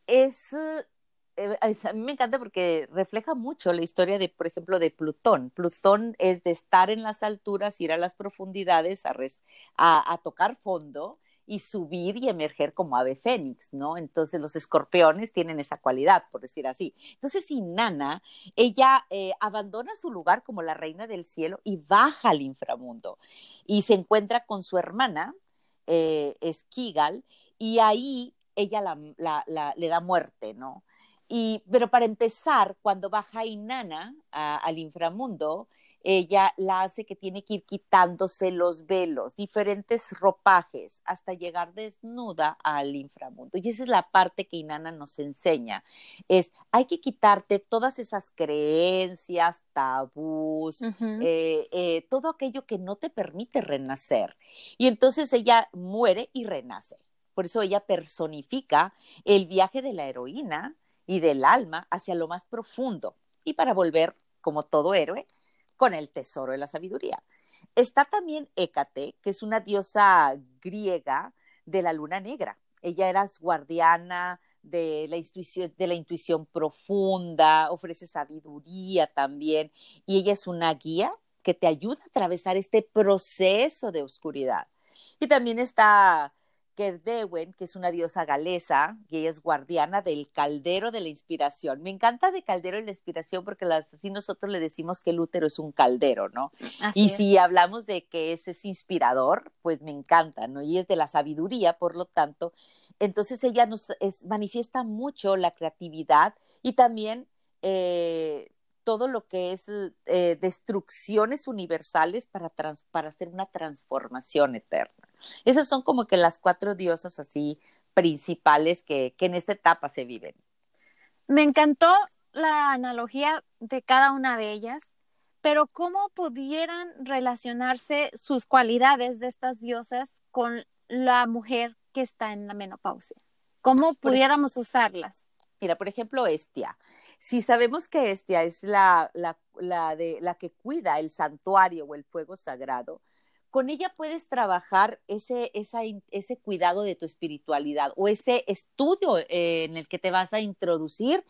es eh, a mí me encanta porque refleja mucho la historia de, por ejemplo, de Plutón. Plutón es de estar en las alturas, ir a las profundidades, a, tocar fondo y subir y emerger como ave fénix, ¿no? Entonces los escorpiones tienen esa cualidad, por decir así. Entonces Inanna, ella eh, abandona su lugar como la reina del cielo y baja al inframundo y se encuentra con su hermana, eh, Esquigal, y ahí ella la, le da muerte, ¿no? Y, pero para empezar, cuando baja Inanna al inframundo, ella la hace que tiene que ir quitándose los velos, diferentes ropajes, hasta llegar desnuda al inframundo. Y esa es la parte que Inanna nos enseña. Es, hay que quitarte todas esas creencias, tabús, eh, eh, todo aquello que no te permite renacer. Y entonces ella muere y renace. Por eso ella personifica el viaje de la heroína y del alma hacia lo más profundo y para volver, como todo héroe, con el tesoro de la sabiduría. Está también Hécate, que es una diosa griega de la luna negra. Ella era guardiana de la, intuición, de la intuición profunda, ofrece sabiduría también, y ella es una guía que te ayuda a atravesar este proceso de oscuridad. Y también está Kerdewen, que es una diosa galesa, y ella es guardiana del caldero de la inspiración. Me encanta de caldero de la inspiración porque así nosotros le decimos que el útero es un caldero, ¿no? y si hablamos de que ese es inspirador, pues me encanta, ¿no? Y es de la sabiduría, por lo tanto, entonces ella nos manifiesta mucho la creatividad y también eh, todo lo que es eh, destrucciones universales para, para hacer una transformación eterna. Esas son como que las cuatro diosas así principales que, que en esta etapa se viven. Me encantó la analogía de cada una de ellas, pero ¿cómo pudieran relacionarse sus cualidades de estas diosas con la mujer que está en la menopausia? ¿Cómo pudiéramos usarlas? Mira, por ejemplo, Estia. Si sabemos que Estia es la, la, de, la que cuida el santuario o el fuego sagrado, con ella puedes trabajar ese, ese cuidado de tu espiritualidad o ese estudio eh, en el que te vas a introducir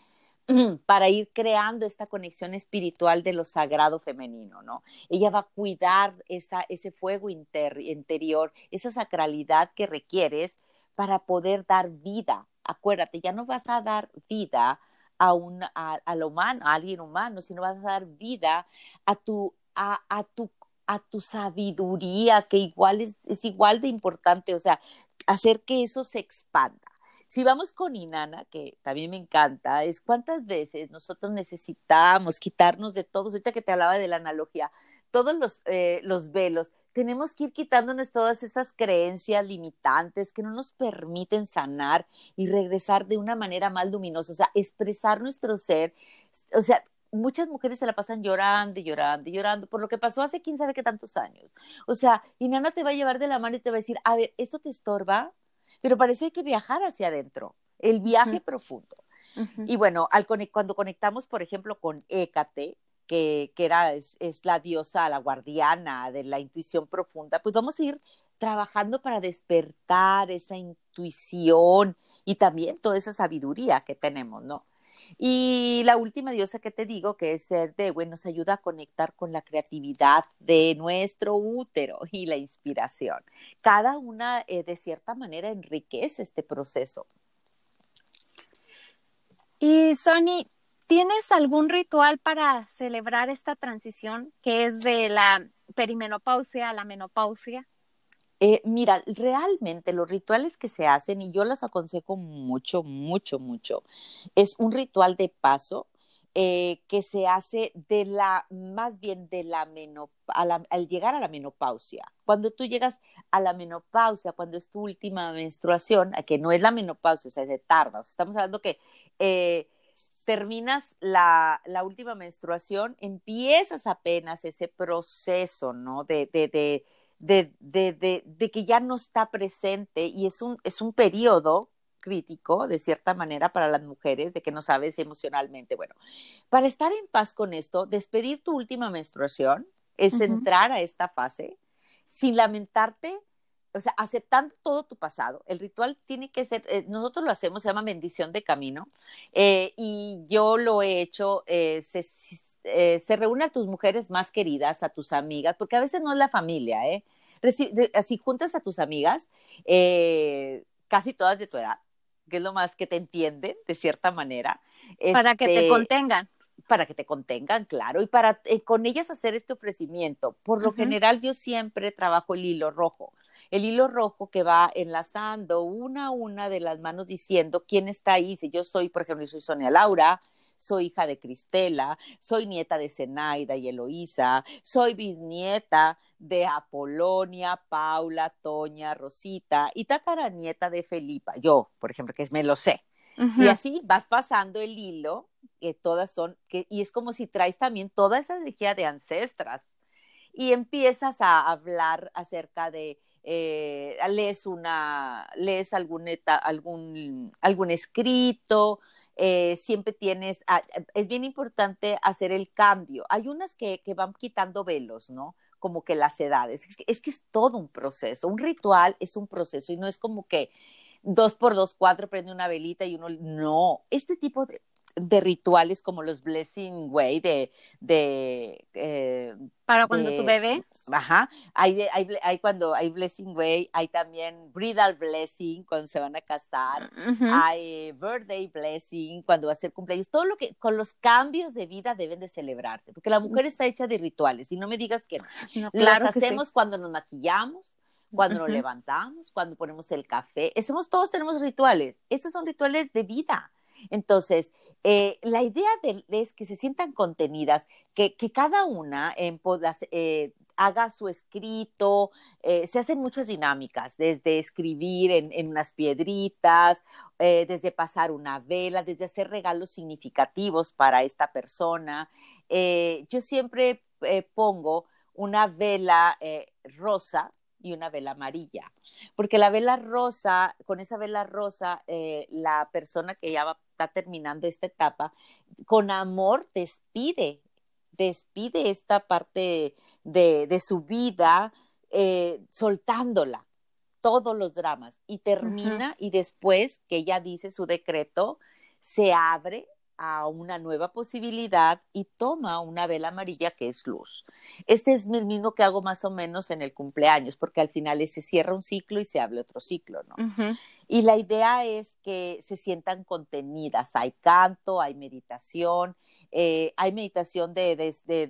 para ir creando esta conexión espiritual de lo sagrado femenino, ¿no? Ella va a cuidar esa, ese fuego interior, esa sacralidad que requieres para poder dar vida acuérdate, ya no vas a dar vida a, un, a, lo humano, a alguien humano, sino vas a dar vida a tu, a, a tu, a tu sabiduría, que igual es, es igual de importante, o sea, hacer que eso se expanda. Si vamos con Inana, que también me encanta, es cuántas veces nosotros necesitamos quitarnos de todos, ahorita que te hablaba de la analogía, todos los, eh, los velos, tenemos que ir quitándonos todas esas creencias limitantes que no nos permiten sanar y regresar de una manera más luminosa, o sea, expresar nuestro ser, o sea, muchas mujeres se la pasan llorando y llorando y llorando por lo que pasó hace quién sabe qué tantos años. O sea, y Nana te va a llevar de la mano y te va a decir, a ver, esto te estorba, pero para eso hay que viajar hacia adentro, el viaje profundo. Y bueno, al, cuando conectamos, por ejemplo, con Hécate, que, era, es, es, la diosa, la guardiana de la intuición profunda, pues vamos a ir trabajando para despertar esa intuición y también toda esa sabiduría que tenemos, ¿no? Y la última diosa que te digo, que es ser de, bueno, nos ayuda a conectar con la creatividad de nuestro útero y la inspiración. Cada una, eh, de cierta manera, enriquece este proceso. Y Sony, ¿tienes algún ritual para celebrar esta transición que es de la perimenopausia a la menopausia? Eh, mira, realmente los rituales que se hacen, y yo los aconsejo mucho, mucho, mucho, es un ritual de paso eh, que se hace de la, más bien de la menopausia, al llegar a la menopausia. Cuando tú llegas a la menopausia, cuando es tu última menstruación, que no es la menopausia, o sea, es de tarda, o sea, estamos hablando que eh, terminas la, la, última menstruación, empiezas apenas ese proceso, ¿no? de, de, de de, de, de, de, que ya no está presente y es un, es un periodo crítico, de cierta manera, para las mujeres, de que no sabes emocionalmente. Bueno, para estar en paz con esto, despedir tu última menstruación es entrar a esta fase sin lamentarte, o sea, aceptando todo tu pasado. El ritual tiene que ser, eh, nosotros lo hacemos, se llama bendición de camino, eh, y yo lo he hecho, eh, se, eh, se reúne a tus mujeres más queridas, a tus amigas, porque a veces no es la familia, ¿eh? así juntas a tus amigas, eh, casi todas de tu edad, que es lo más que te entienden, de cierta manera. Para que te este, contengan para que te contengan, claro, y para eh, con ellas hacer este ofrecimiento. Por lo general, yo siempre trabajo el hilo rojo, el hilo rojo que va enlazando una a una de las manos diciendo quién está ahí. Si yo soy, por ejemplo, soy Sonia Laura, soy hija de Cristela, soy nieta de Zenaida y Eloísa, soy bisnieta de Apolonia, Paula, Toña, Rosita y tataranieta de Felipa, yo, por ejemplo, que me lo sé. Y así vas pasando el hilo, que todas son, que, y es como si traes también toda esa energía de ancestras y empiezas a hablar acerca de eh, lees una, lees algún, algún, algún escrito, eh, siempre tienes, ah, es bien importante hacer el cambio. Hay unas que, que van quitando velos, ¿no? Como que las edades. Es que, es que es todo un proceso. Un ritual es un proceso y no es como que dos por dos, cuatro, prende una velita y uno, no, este tipo de, de rituales como los Blessing Way de... de eh, Para cuando tu bebé. Ajá, hay, hay, hay, cuando hay Blessing Way, hay también Bridal Blessing cuando se van a casar, hay Birthday Blessing cuando va a ser cumpleaños, todo lo que con los cambios de vida deben de celebrarse, porque la mujer está hecha de rituales y no me digas que no. Los hacemos cuando nos maquillamos, cuando nos levantamos, cuando ponemos el café, hacemos, todos tenemos rituales, esos son rituales de vida entonces, eh, la idea es que se sientan contenidas, que, cada una eh, haga su escrito, eh, se hacen muchas dinámicas, desde escribir en, unas piedritas, desde pasar una vela, desde hacer regalos significativos para esta persona. yo siempre pongo una vela rosa y una vela amarilla. Porque la vela rosa, con esa vela rosa, eh, la persona que ya está terminando esta etapa, con amor despide, despide esta parte de, su vida, eh, soltándola, todos los dramas, y termina y después que ella dice su decreto, se abre a una nueva posibilidad y toma una vela amarilla que es luz. Este es el mismo que hago más o menos en el cumpleaños, porque al final se cierra un ciclo y se abre otro ciclo, ¿no? Y la idea es que se sientan contenidas. Hay canto, hay meditación, eh, hay meditación de,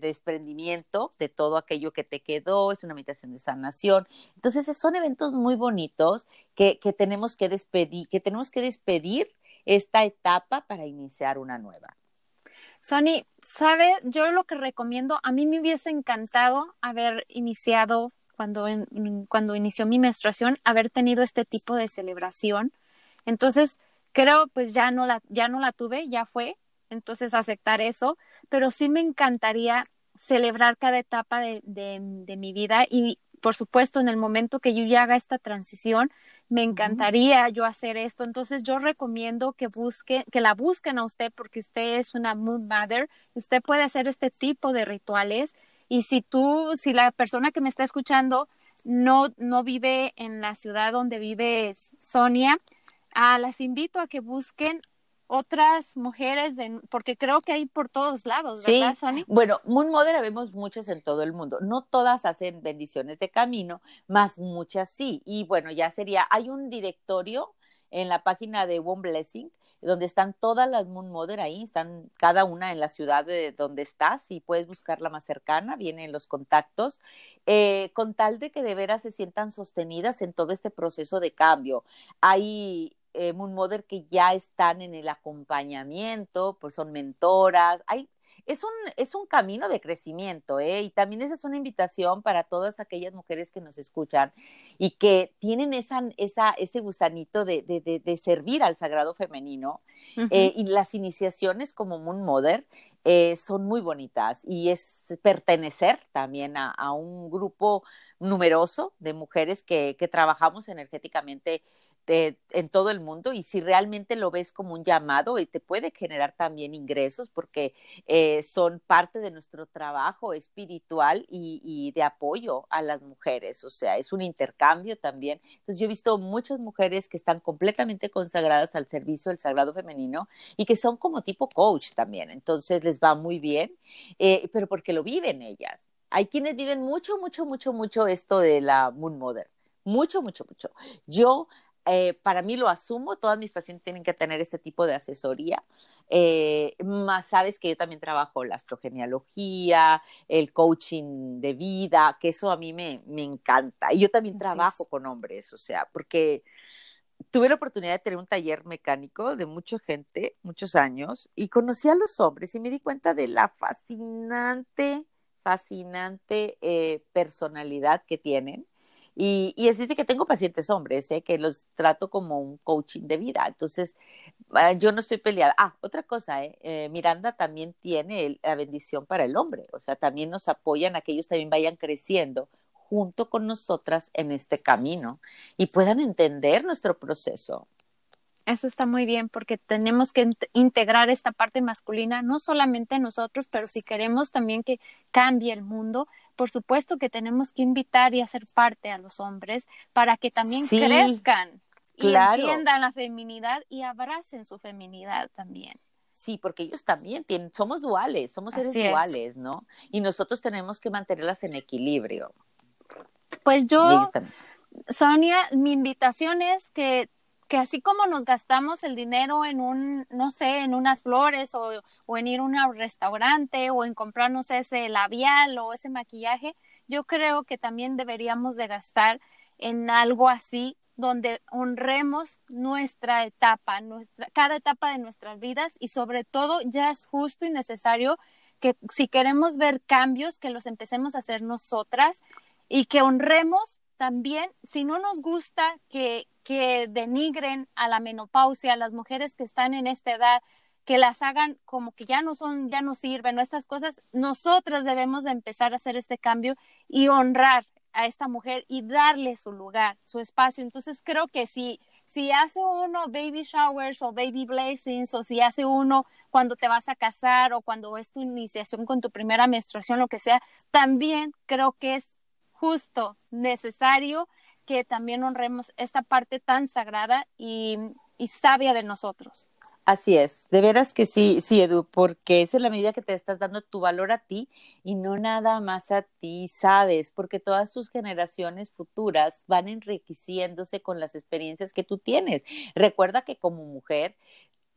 desprendimiento de todo aquello que te quedó, es una meditación de sanación. Entonces, son eventos muy bonitos que, que tenemos que despedir, que tenemos que despedir esta etapa para iniciar una nueva. Sony, ¿sabe? Yo lo que recomiendo, a mí me hubiese encantado haber iniciado cuando, cuando inició mi menstruación, haber tenido este tipo de celebración. Entonces, creo pues ya no la, ya no la tuve, ya fue, entonces aceptar eso, pero sí me encantaría celebrar cada etapa de, de mi vida y por supuesto, en el momento que yo ya haga esta transición, me encantaría yo hacer esto. Entonces, yo recomiendo que busque, que la busquen a usted porque usted es una moon mother. Usted puede hacer este tipo de rituales. Y si tú, si la persona que me está escuchando no, no vive en la ciudad donde vive Sonia, ah, las invito a que busquen otras mujeres, de, porque creo que hay por todos lados, ¿verdad, sí. Bueno, Moon Mother vemos muchas en todo el mundo. No todas hacen bendiciones de camino, más muchas sí. Y bueno, ya sería, hay un directorio en la página de One Blessing, donde están todas las Moon Mother ahí, están cada una en la ciudad de donde estás y puedes buscarla más cercana, vienen los contactos, eh, con tal de que de veras se sientan sostenidas en todo este proceso de cambio. Hay eh, Moon Mother que ya están en el acompañamiento, pues son mentoras, hay es un, es un camino de crecimiento, ¿eh? Y también esa es una invitación para todas aquellas mujeres que nos escuchan y que tienen esa, esa, ese gusanito de, de, de, servir al sagrado femenino. eh, y las iniciaciones como Moon Mother eh, son muy bonitas y es pertenecer también a, a un grupo numeroso de mujeres que, que trabajamos energéticamente en todo el mundo y si realmente lo ves como un llamado y te puede generar también ingresos porque eh, son parte de nuestro trabajo espiritual y, y, de apoyo a las mujeres, o sea, es un intercambio también. Entonces yo he visto muchas mujeres que están completamente consagradas al servicio del sagrado femenino y que son como tipo coach también, entonces les va muy bien, eh, pero porque lo viven ellas. Hay quienes viven mucho, mucho, mucho, mucho esto de la Moon Mother. Mucho, mucho, mucho. Yo eh, para mí lo asumo, todas mis pacientes tienen que tener este tipo de asesoría, eh, más sabes que yo también trabajo la astrogenealogía, el coaching de vida, que eso a mí me, me encanta. Y yo también trabajo con hombres, o sea, porque tuve la oportunidad de tener un taller mecánico de mucha gente, muchos años, y conocí a los hombres y me di cuenta de la fascinante, fascinante eh, personalidad que tienen y, y es que tengo pacientes hombres, ¿eh? que los trato como un coaching de vida. Entonces, ah, yo no estoy peleada. Ah, otra cosa, ¿eh? eh Miranda también tiene la bendición para el hombre. O sea, también nos apoyan a que ellos también vayan creciendo junto con nosotras en este camino y puedan entender nuestro proceso. Eso está muy bien porque tenemos que integrar esta parte masculina, no solamente nosotros, pero si queremos también que cambie el mundo, por supuesto que tenemos que invitar y hacer parte a los hombres para que también crezcan y entiendan la feminidad y abracen su feminidad también. Sí, porque ellos también tienen, somos duales, somos seres duales, ¿no? Y nosotros tenemos que mantenerlas en equilibrio. Pues yo, Sonia, mi invitación es que que así como nos gastamos el dinero en un, no sé, en unas flores o, en ir a un restaurante o en comprarnos ese labial o ese maquillaje, yo creo que también deberíamos de gastar en algo así donde honremos nuestra etapa, nuestra, cada etapa de nuestras vidas y sobre todo ya es justo y necesario que si queremos ver cambios, que los empecemos a hacer nosotras y que honremos también, si no nos gusta que, que denigren a la menopausia, a las mujeres que están en esta edad, que las hagan como que ya no son, ya no sirven, ¿no? estas cosas, nosotros debemos de empezar a hacer este cambio y honrar a esta mujer y darle su lugar, su espacio. Entonces creo que si, si hace uno baby showers o baby blessings o si hace uno cuando te vas a casar o cuando es tu iniciación con tu primera menstruación, lo que sea, también creo que es justo, necesario que también honremos esta parte tan sagrada y, y sabia de nosotros. Así es, de veras que sí, sí, Edu, porque esa es la medida que te estás dando tu valor a ti y no nada más a ti, sabes, porque todas tus generaciones futuras van enriqueciéndose con las experiencias que tú tienes. Recuerda que como mujer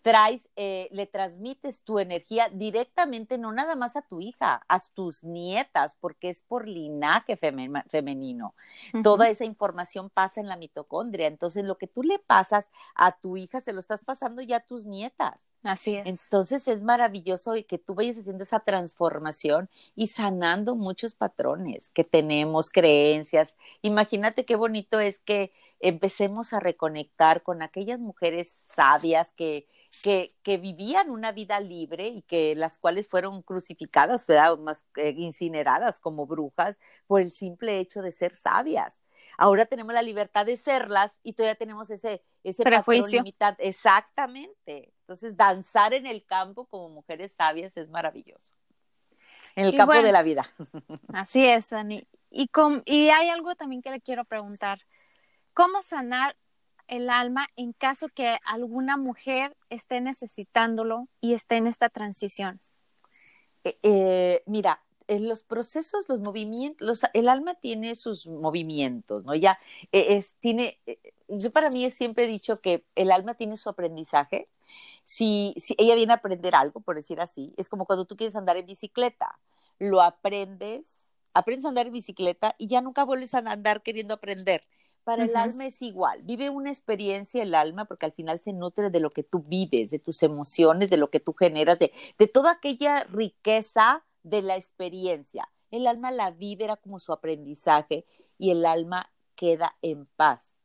traes, eh, le transmites tu energía directamente, no nada más a tu hija, a tus nietas, porque es por linaje femenino. Toda esa información pasa en la mitocondria. Entonces, lo que tú le pasas a tu hija, se lo estás pasando ya a tus nietas. Así es. Entonces, es maravilloso que tú vayas haciendo esa transformación y sanando muchos patrones que tenemos, creencias. Imagínate qué bonito es que empecemos a reconectar con aquellas mujeres sabias que, que, que, vivían una vida libre y que las cuales fueron crucificadas, ¿verdad? Más, eh, incineradas como brujas por el simple hecho de ser sabias. Ahora tenemos la libertad de serlas y todavía tenemos ese, ese prejuicio limitado. Exactamente. Entonces, danzar en el campo como mujeres sabias es maravilloso. En el Y campo bueno, de la vida. Así es, Ani. Y, com- y hay algo también que le quiero preguntar. ¿Cómo sanar el alma en caso que alguna mujer esté necesitándolo y esté en esta transición? Eh, eh, mira, los procesos, los movimientos, el alma tiene sus movimientos, ¿no? Ya eh, es, tiene, eh, yo para mí siempre he dicho que el alma tiene su aprendizaje. Si, si ella viene a aprender algo, por decir así, es como cuando tú quieres andar en bicicleta, lo aprendes, aprendes a andar en bicicleta y ya nunca vuelves a andar queriendo aprender. Para el alma es igual, vive una experiencia el alma porque al final se nutre de lo que tú vives, de tus emociones, de lo que tú generas, de, de toda aquella riqueza de la experiencia. El alma la vive, era como su aprendizaje y el alma queda en paz.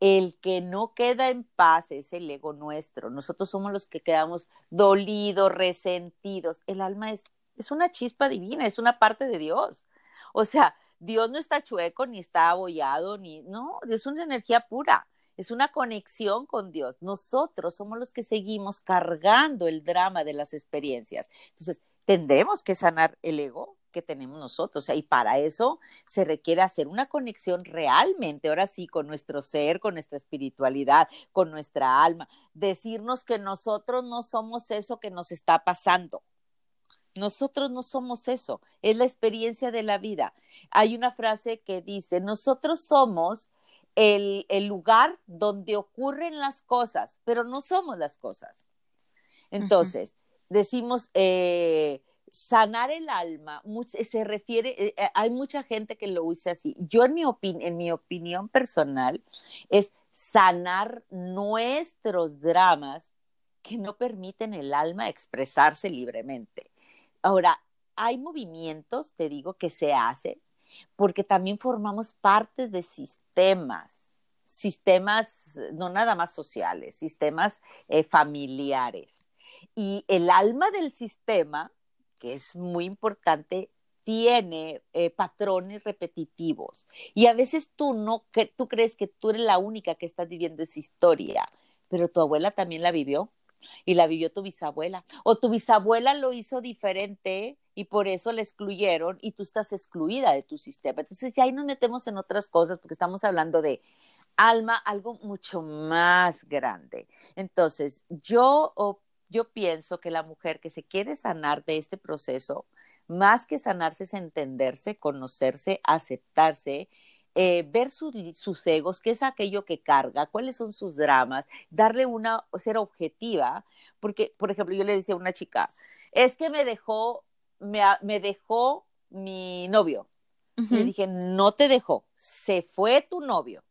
El que no queda en paz es el ego nuestro. Nosotros somos los que quedamos dolidos, resentidos. El alma es, es una chispa divina, es una parte de Dios. O sea, Dios no está chueco, ni está abollado, ni, no, es una energía pura, es una conexión con Dios. Nosotros somos los que seguimos cargando el drama de las experiencias. Entonces, tendremos que sanar el ego que tenemos nosotros. Y para eso se requiere hacer una conexión realmente, ahora sí, con nuestro ser, con nuestra espiritualidad, con nuestra alma. Decirnos que nosotros no somos eso que nos está pasando. Nosotros no somos eso, es la experiencia de la vida. Hay una frase que dice, nosotros somos el, el lugar donde ocurren las cosas, pero no somos las cosas. Entonces, decimos, eh, sanar el alma, much- se refiere, eh, eh, hay mucha gente que lo usa así. Yo en mi, opin- en mi opinión personal es sanar nuestros dramas que no permiten el alma expresarse libremente. Ahora, hay movimientos, te digo, que se hacen porque también formamos parte de sistemas, sistemas no nada más sociales, sistemas eh, familiares. Y el alma del sistema, que es muy importante, tiene eh, patrones repetitivos. Y a veces tú no, tú crees que tú eres la única que estás viviendo esa historia, pero tu abuela también la vivió y la vivió tu bisabuela. O tu bisabuela lo hizo diferente y por eso la excluyeron y tú estás excluida de tu sistema. Entonces ya ahí nos metemos en otras cosas porque estamos hablando de alma, algo mucho más grande. Entonces, yo, yo pienso que la mujer que se quiere sanar de este proceso, más que sanarse es entenderse, conocerse, aceptarse, eh, ver sus, sus egos, qué es aquello que carga, cuáles son sus dramas, darle una, ser objetiva, porque, por ejemplo, yo le decía a una chica, es que me dejó, me, me dejó mi novio. Uh -huh. Le dije, no te dejó, se fue tu novio.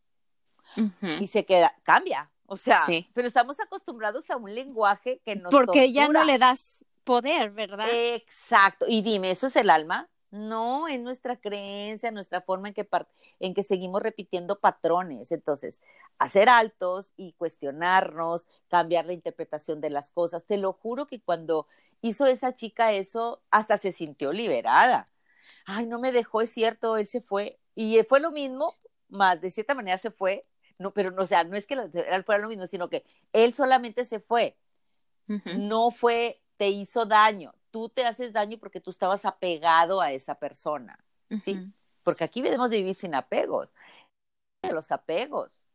Uh -huh. Y se queda, cambia. O sea, sí. pero estamos acostumbrados a un lenguaje que nos Porque tortura. ya no le das poder, ¿verdad? Exacto. Y dime, ¿eso es el alma? No, es nuestra creencia, nuestra forma en que, en que seguimos repitiendo patrones. Entonces, hacer altos y cuestionarnos, cambiar la interpretación de las cosas. Te lo juro que cuando hizo esa chica eso, hasta se sintió liberada. Ay, no me dejó, es cierto, él se fue. Y fue lo mismo, más de cierta manera se fue. No, pero no, o sea, no es que él fuera lo mismo, sino que él solamente se fue. Uh -huh. No fue, te hizo daño tú te haces daño porque tú estabas apegado a esa persona, ¿sí? Uh -huh. Porque aquí debemos de vivir sin apegos, de los apegos,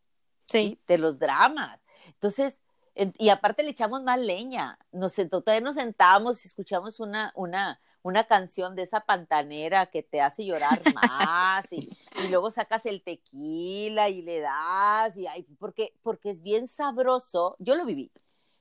sí. ¿sí? De los dramas. Entonces, y aparte le echamos más leña, nos, todavía nos sentamos y escuchamos una, una, una canción de esa pantanera que te hace llorar más y, y, luego sacas el tequila y le das, y, ay, porque, porque es bien sabroso, yo lo viví,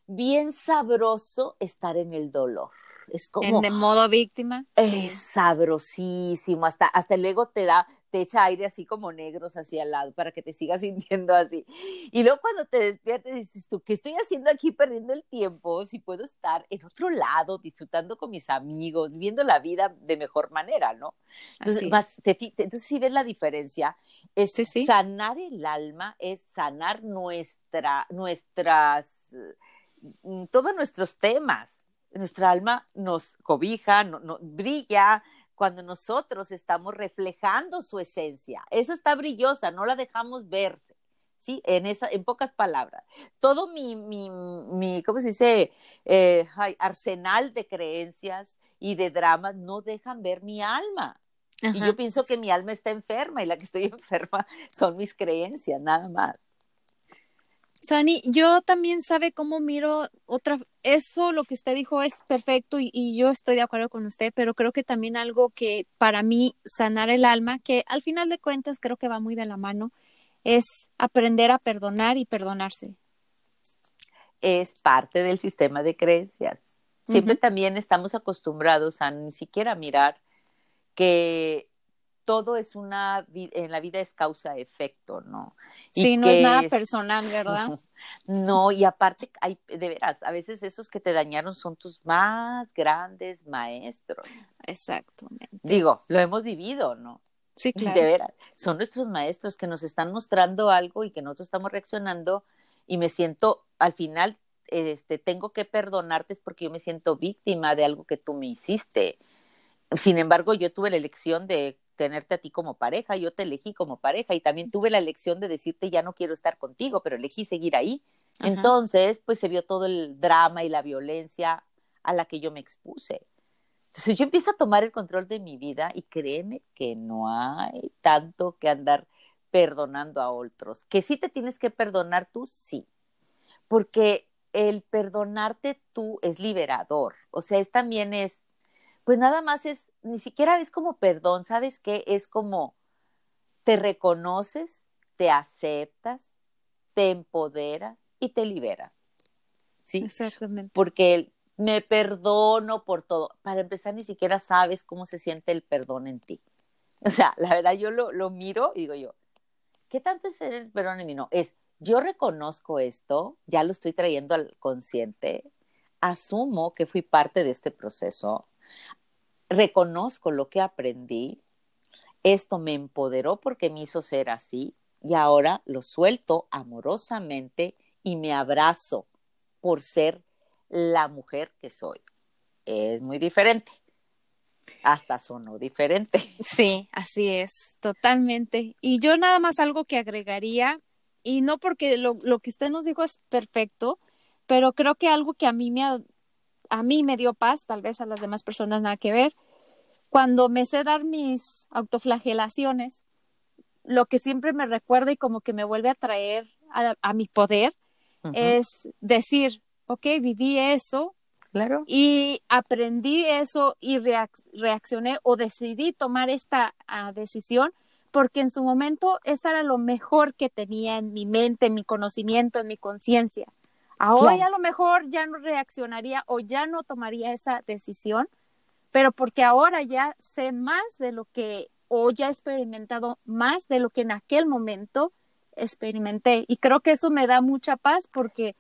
bien sabroso estar en el dolor es como... En de modo víctima. Es sabrosísimo, hasta, hasta el ego te da, te echa aire así como negros hacia el lado para que te sigas sintiendo así. Y luego cuando te despiertes dices tú, ¿qué estoy haciendo aquí perdiendo el tiempo si puedo estar en otro lado disfrutando con mis amigos, viviendo la vida de mejor manera, ¿no? Entonces, más, te, entonces si ves la diferencia, es sanar el alma, es sanar nuestra, nuestras, mm, todos nuestros temas. Nuestra alma nos cobija, no, brilla, cuando nosotros estamos reflejando su esencia. Eso está brillosa, no la dejamos verse. ¿sí? En, esa, en pocas palabras. Todo mi, mi, mi ¿cómo se dice? Eh, arsenal de creencias y de dramas no dejan ver mi alma. Y yo pienso que mi alma está enferma y la que estoy enferma son mis creencias, nada más. Sani, yo también sabe cómo miro otra, eso lo que usted dijo es perfecto y, yo estoy de acuerdo con usted, pero creo que también algo que para mí sanar el alma, que al final de cuentas creo que va muy de la mano, es aprender a perdonar y perdonarse. Es parte del sistema de creencias. Siempre también estamos acostumbrados a ni siquiera mirar que todo es una, en la vida es causa-efecto, ¿no? sí, no es nada personal, ¿verdad? no, y aparte, hay, de veras, a veces esos que te dañaron son tus más grandes maestros. Exactamente. Digo, lo hemos vivido, ¿no? Sí, claro. De veras, son nuestros maestros que nos están mostrando algo y que nosotros estamos reaccionando y me siento, al final, este, tengo que perdonarte porque yo me siento víctima de algo que tú me hiciste. Sin embargo, yo tuve la elección de tenerte a ti como pareja, yo te elegí como pareja y también tuve la elección de decirte ya no quiero estar contigo, pero elegí seguir ahí. Entonces, pues se vio todo el drama y la violencia a la que yo me expuse. Entonces yo empiezo a tomar el control de mi vida y créeme que no hay tanto que andar perdonando a otros. Que sí te tienes que perdonar tú, sí. Porque el perdonarte tú es liberador. O sea, es también es pues nada más es, ni siquiera es como perdón, ¿sabes qué? Es como te reconoces, te aceptas, te empoderas y te liberas. ¿Sí? Exactamente. Porque me perdono por todo. Para empezar, ni siquiera sabes cómo se siente el perdón en ti. O sea, la verdad, yo lo, lo miro y digo yo, ¿qué tanto es el perdón en mí? No, es, yo reconozco esto, ya lo estoy trayendo al consciente, asumo que fui parte de este proceso, reconozco lo que aprendí, esto me empoderó porque me hizo ser así y ahora lo suelto amorosamente y me abrazo por ser la mujer que soy. Es muy diferente. Hasta sonó diferente. Sí, así es, totalmente. Y yo nada más algo que agregaría, y no porque lo, lo que usted nos dijo es perfecto, pero creo que algo que a mí me ha a mí me dio paz, tal vez a las demás personas nada que ver. Cuando me sé dar mis autoflagelaciones, lo que siempre me recuerda y como que me vuelve a traer a, mi poder es decir, ok, viví eso, Claro. Y aprendí eso y reaccioné o decidí tomar esta ah, decisión porque en su momento eso era lo mejor que tenía en mi mente, en mi conocimiento, en mi conciencia. Ahora a lo mejor ya no reaccionaría o ya no tomaría esa decisión, pero porque ahora ya sé más de lo que o ya he experimentado más de lo que en aquel momento experimenté. Y creo que eso me da mucha paz porque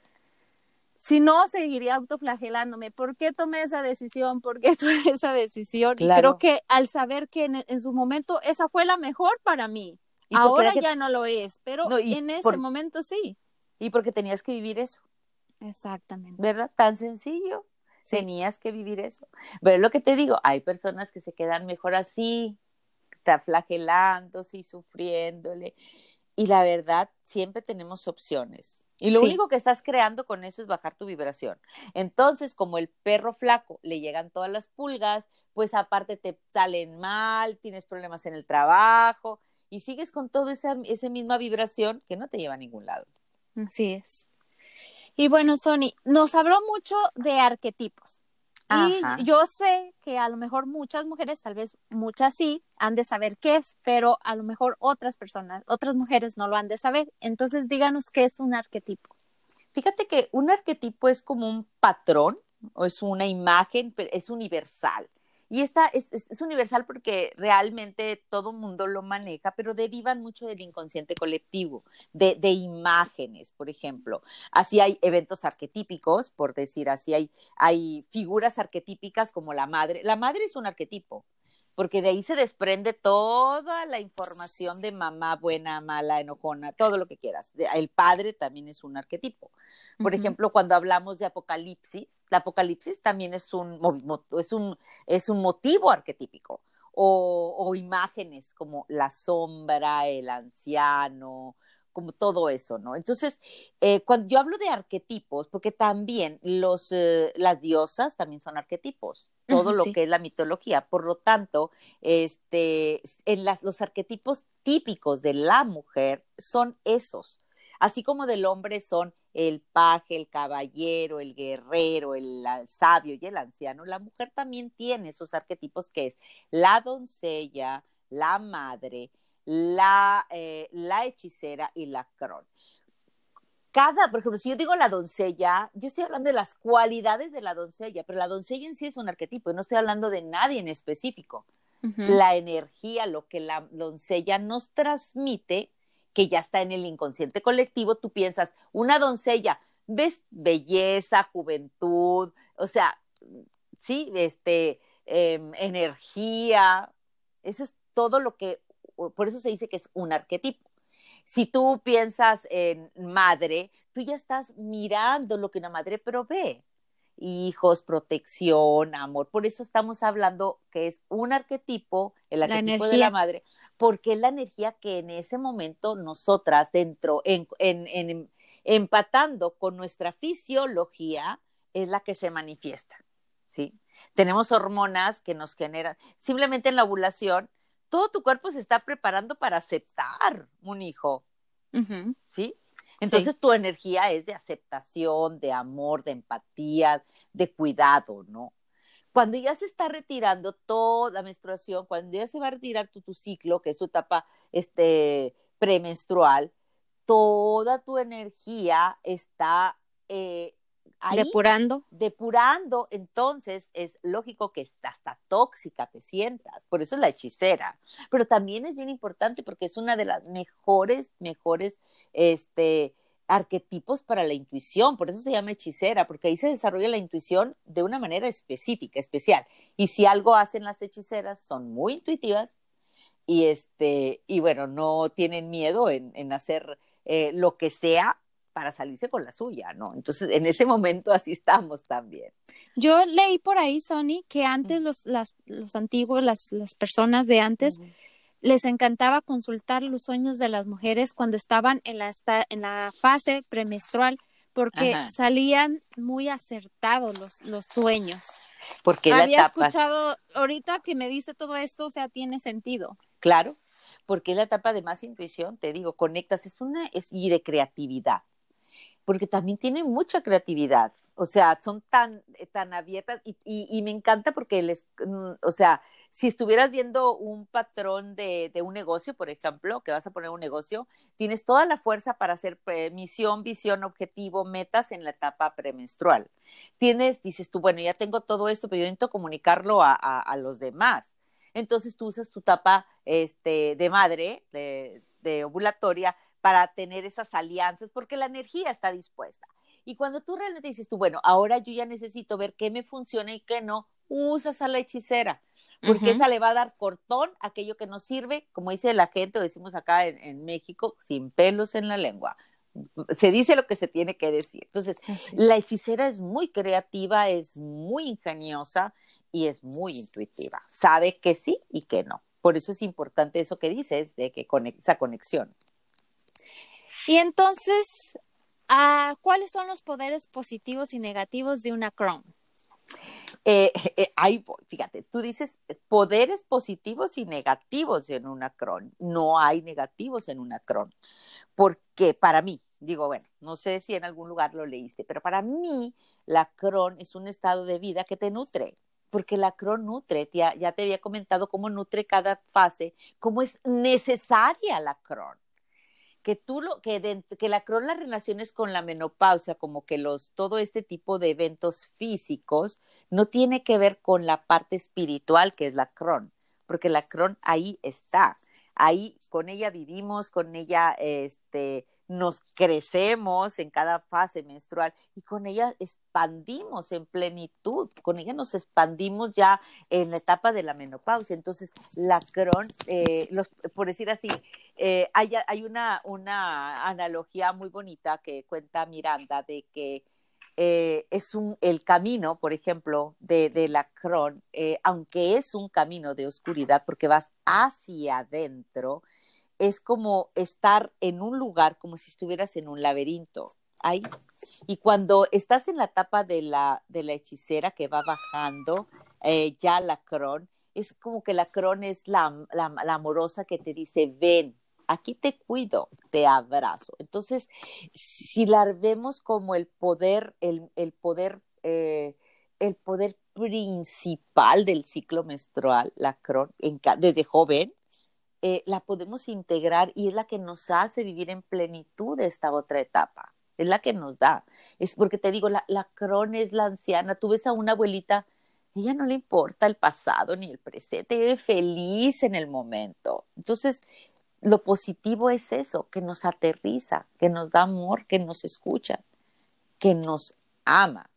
si no, seguiría autoflagelándome. ¿Por qué tomé esa decisión? ¿Por qué tomé esa decisión? Y creo que al saber que en, su momento esa fue la mejor para mí, ahora ya no lo es, pero en ese momento sí. Y porque tenías que vivir eso. Exactamente. ¿Verdad? Tan sencillo. Tenías que vivir eso. Pero lo que te digo, hay personas que se quedan mejor así, está flagelándose y sufriéndole. Y la verdad, siempre tenemos opciones. Y lo único que estás creando con eso es bajar tu vibración. Entonces, como el perro flaco le llegan todas las pulgas, pues aparte te salen mal, tienes problemas en el trabajo y sigues con toda esa, esa misma vibración que no te lleva a ningún lado. Así es. Y bueno, Sony, nos habló mucho de arquetipos. Y yo sé que a lo mejor muchas mujeres, tal vez muchas sí, han de saber qué es, pero a lo mejor otras personas, otras mujeres no lo han de saber. Entonces, díganos qué es un arquetipo. Fíjate que un arquetipo es como un patrón o es una imagen, pero es universal. Y esta es, universal porque realmente todo mundo lo maneja, pero derivan mucho del inconsciente colectivo, de, de, imágenes, por ejemplo. Así hay eventos arquetípicos, por decir así, hay, hay figuras arquetípicas como la madre. La madre es un arquetipo porque de ahí se desprende toda la información de mamá buena, mala, enojona, todo lo que quieras. El padre también es un arquetipo. Por ejemplo, cuando hablamos de apocalipsis, la apocalipsis también es un, es un, es un motivo arquetípico. O, o imágenes como la sombra, el anciano, como todo eso, ¿no? Entonces, eh, cuando yo hablo de arquetipos, porque también los, eh, las diosas también son arquetipos, todo lo que es la mitología. Por lo tanto, este, en las, los arquetipos típicos de la mujer son esos, así como del hombre son el paje, el caballero, el guerrero, el, el sabio y el anciano, la mujer también tiene esos arquetipos que es la doncella, la madre, la, eh, la hechicera y la cron. Cada, por ejemplo, si yo digo la doncella, yo estoy hablando de las cualidades de la doncella, pero la doncella en sí es un arquetipo, y no estoy hablando de nadie en específico. La energía, lo que la doncella nos transmite, que ya está en el inconsciente colectivo, tú piensas, una doncella, ves belleza, juventud, o sea, sí, este, em, energía, eso es todo lo que por eso se dice que es un arquetipo. Si tú piensas en madre, tú ya estás mirando lo que una madre provee. Hijos, protección, amor. Por eso estamos hablando que es un arquetipo, el arquetipo de la madre, porque es la energía que en ese momento nosotras dentro, en, en, empatando con nuestra fisiología, es la que se manifiesta. ¿sí? Tenemos hormonas que nos generan, simplemente en la ovulación, todo tu cuerpo se está preparando para aceptar un hijo, ¿sí? Entonces tu energía es de aceptación, de amor, de empatía, de cuidado, ¿no? Cuando ya se está retirando toda la menstruación, cuando ya se va a retirar tu, tu ciclo, que es tu etapa este, premenstrual, toda tu energía está eh, depurando. Depurando, entonces es lógico que hasta tóxica te sientas, por eso es la hechicera. Pero también es bien importante porque es una de las mejores, mejores, este, arquetipos para la intuición, por eso se llama hechicera, porque ahí se desarrolla la intuición de una manera específica, especial. Y si algo hacen las hechiceras, son muy intuitivas y este, y bueno, no tienen miedo en, en hacer eh, lo que sea para salirse con la suya, ¿no? Entonces, en ese momento así estamos también. Yo leí por ahí, Sony, que antes los, las, los antiguos, las, las personas de antes, les encantaba consultar los sueños de las mujeres cuando estaban en la, en la fase premenstrual, porque salían muy acertados los, los sueños. Porque Había escuchado ahorita que me dice todo esto, o sea, tiene sentido. Claro, porque es la etapa de más intuición, te digo, conectas, es una, es, y de creatividad porque también tienen mucha creatividad. O sea, son tan, eh, tan abiertas y, y, me encanta porque les, mm, o sea, si estuvieras viendo un patrón de, de, un negocio, por ejemplo, que vas a poner un negocio, tienes toda la fuerza para hacer misión, visión, objetivo, metas en la etapa premenstrual. Tienes, dices tú, bueno, ya tengo todo esto, pero yo necesito comunicarlo a, a, a los demás. Entonces tú usas tu etapa este, de madre, de, de ovulatoria, para tener esas alianzas, porque la energía está dispuesta. Y cuando tú realmente dices tú, bueno, ahora yo ya necesito ver qué me funciona y qué no, usas a la hechicera, porque esa le va a dar cortón aquello que nos sirve, como dice la gente, o decimos acá en, México, sin pelos en la lengua. Se dice lo que se tiene que decir. Entonces, la hechicera es muy creativa, es muy ingeniosa y es muy intuitiva. Sabe que sí y que no. Por eso es importante eso que dices, de que esa conexión. Y entonces, ah, ¿cuáles son los poderes positivos y negativos de una Crohn? Eh, eh, ahí fíjate, tú dices poderes positivos y negativos en una Crohn. No hay negativos en una Crohn. Porque para mí, digo, bueno, no sé si en algún lugar lo leíste, pero para mí la Crohn es un estado de vida que te nutre. Porque la Crohn nutre, ya, ya te había comentado cómo nutre cada fase, cómo es necesaria la Crohn que tú lo, que, que la cron la relaciones con la menopausia, como que los, todo este tipo de eventos físicos, no tiene que ver con la parte espiritual que es la cron, porque la cron ahí está, ahí con ella vivimos, con ella, este, nos crecemos en cada fase menstrual y con ella expandimos en plenitud, con ella nos expandimos ya en la etapa de la menopausia. Entonces, la cron, eh, los, por decir así, eh, hay, hay una, analogía muy bonita que cuenta Miranda de que eh, es un, el camino, por ejemplo, de, de la cron, aunque es un camino de oscuridad porque vas hacia adentro, es como estar en un lugar como si estuvieras en un laberinto. Ahí. Y cuando estás en la etapa de la, hechicera que va bajando, eh, ya la cron, es como que la cron es la, amorosa que te dice, ven, aquí te cuido, te abrazo. Entonces, si la vemos como el poder, el, poder, eh, el poder principal del ciclo menstrual, la cron, desde joven, eh, la podemos integrar y es la que nos hace vivir en plenitud esta otra etapa. Es la que nos da. Es porque te digo, la, la es la anciana. Tú ves a una abuelita, ella no le importa el pasado ni el presente, feliz en el momento. Entonces, lo positivo es eso, que nos aterriza, que nos da amor, que nos escucha, que nos ama.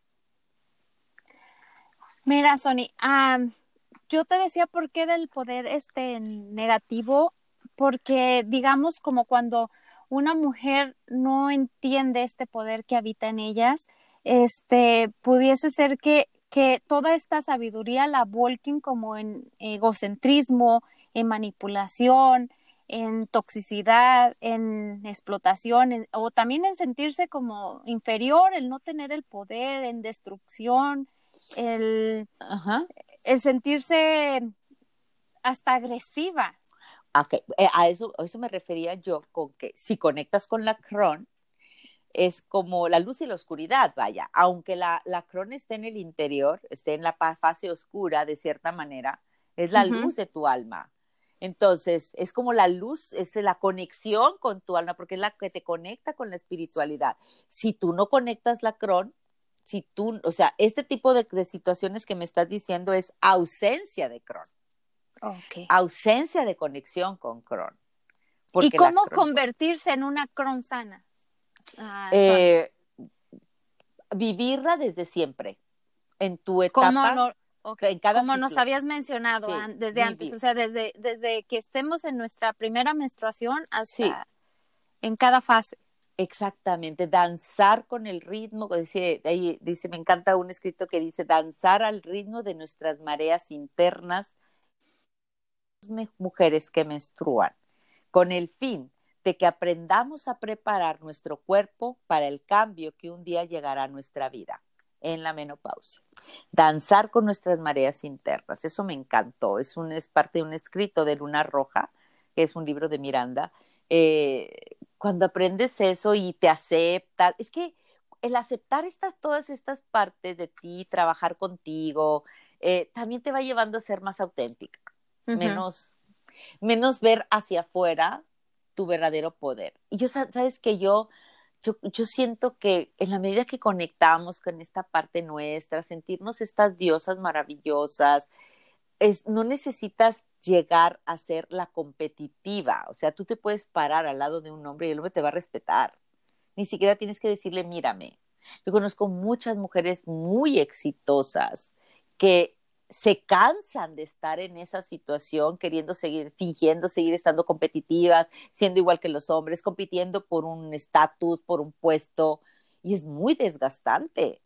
Mira, Sony, yo te decía por qué del poder este negativo, porque digamos como cuando una mujer no entiende este poder que habita en ellas, este pudiese ser que, que toda esta sabiduría la volquen como en egocentrismo, en manipulación, en toxicidad, en explotación, o también en sentirse como inferior, el no tener el poder, en destrucción, el, el sentirse hasta agresiva. Okay. Eh, a, eso, a eso me refería yo con que si conectas con la cron, es como la luz y la oscuridad, vaya, aunque la, la cron esté en el interior, esté en la fase oscura de cierta manera, es la luz de tu alma. Entonces, es como la luz, es la conexión con tu alma, porque es la que te conecta con la espiritualidad. Si tú no conectas la cron, si tú, o sea, este tipo de, situaciones que me estás diciendo es ausencia de Cron. Ausencia de conexión con Cron. ¿Y cómo convertirse en una Cron sana? Ah, eh, vivirla desde siempre, en tu etapa. En cada como nos habías mencionado desde antes, o sea, desde, desde que estemos en nuestra primera menstruación hasta en cada fase. Exactamente, danzar con el ritmo, dice, ahí dice, me encanta un escrito que dice, danzar al ritmo de nuestras mareas internas, mujeres que menstruan, con el fin de que aprendamos a preparar nuestro cuerpo para el cambio que un día llegará a nuestra vida en la menopausia. Danzar con nuestras mareas internas, eso me encantó, es, un, es parte de un escrito de Luna Roja, que es un libro de Miranda, eh, cuando aprendes eso y te aceptas, es que el aceptar estas, todas estas partes de ti, trabajar contigo, eh, también te va llevando a ser más auténtica, menos, menos ver hacia afuera tu verdadero poder. Y yo, sabes que yo, yo, siento que en la medida que conectamos con esta parte nuestra, sentirnos estas diosas maravillosas, es, no necesitas llegar a ser la competitiva. O sea, tú te puedes parar al lado de un hombre y el hombre te va a respetar. Ni siquiera tienes que decirle, mírame. Yo conozco muchas mujeres muy exitosas que se cansan de estar en esa situación, queriendo seguir, fingiendo seguir estando competitivas, siendo igual que los hombres, compitiendo por un estatus, por un puesto, y es muy desgastante,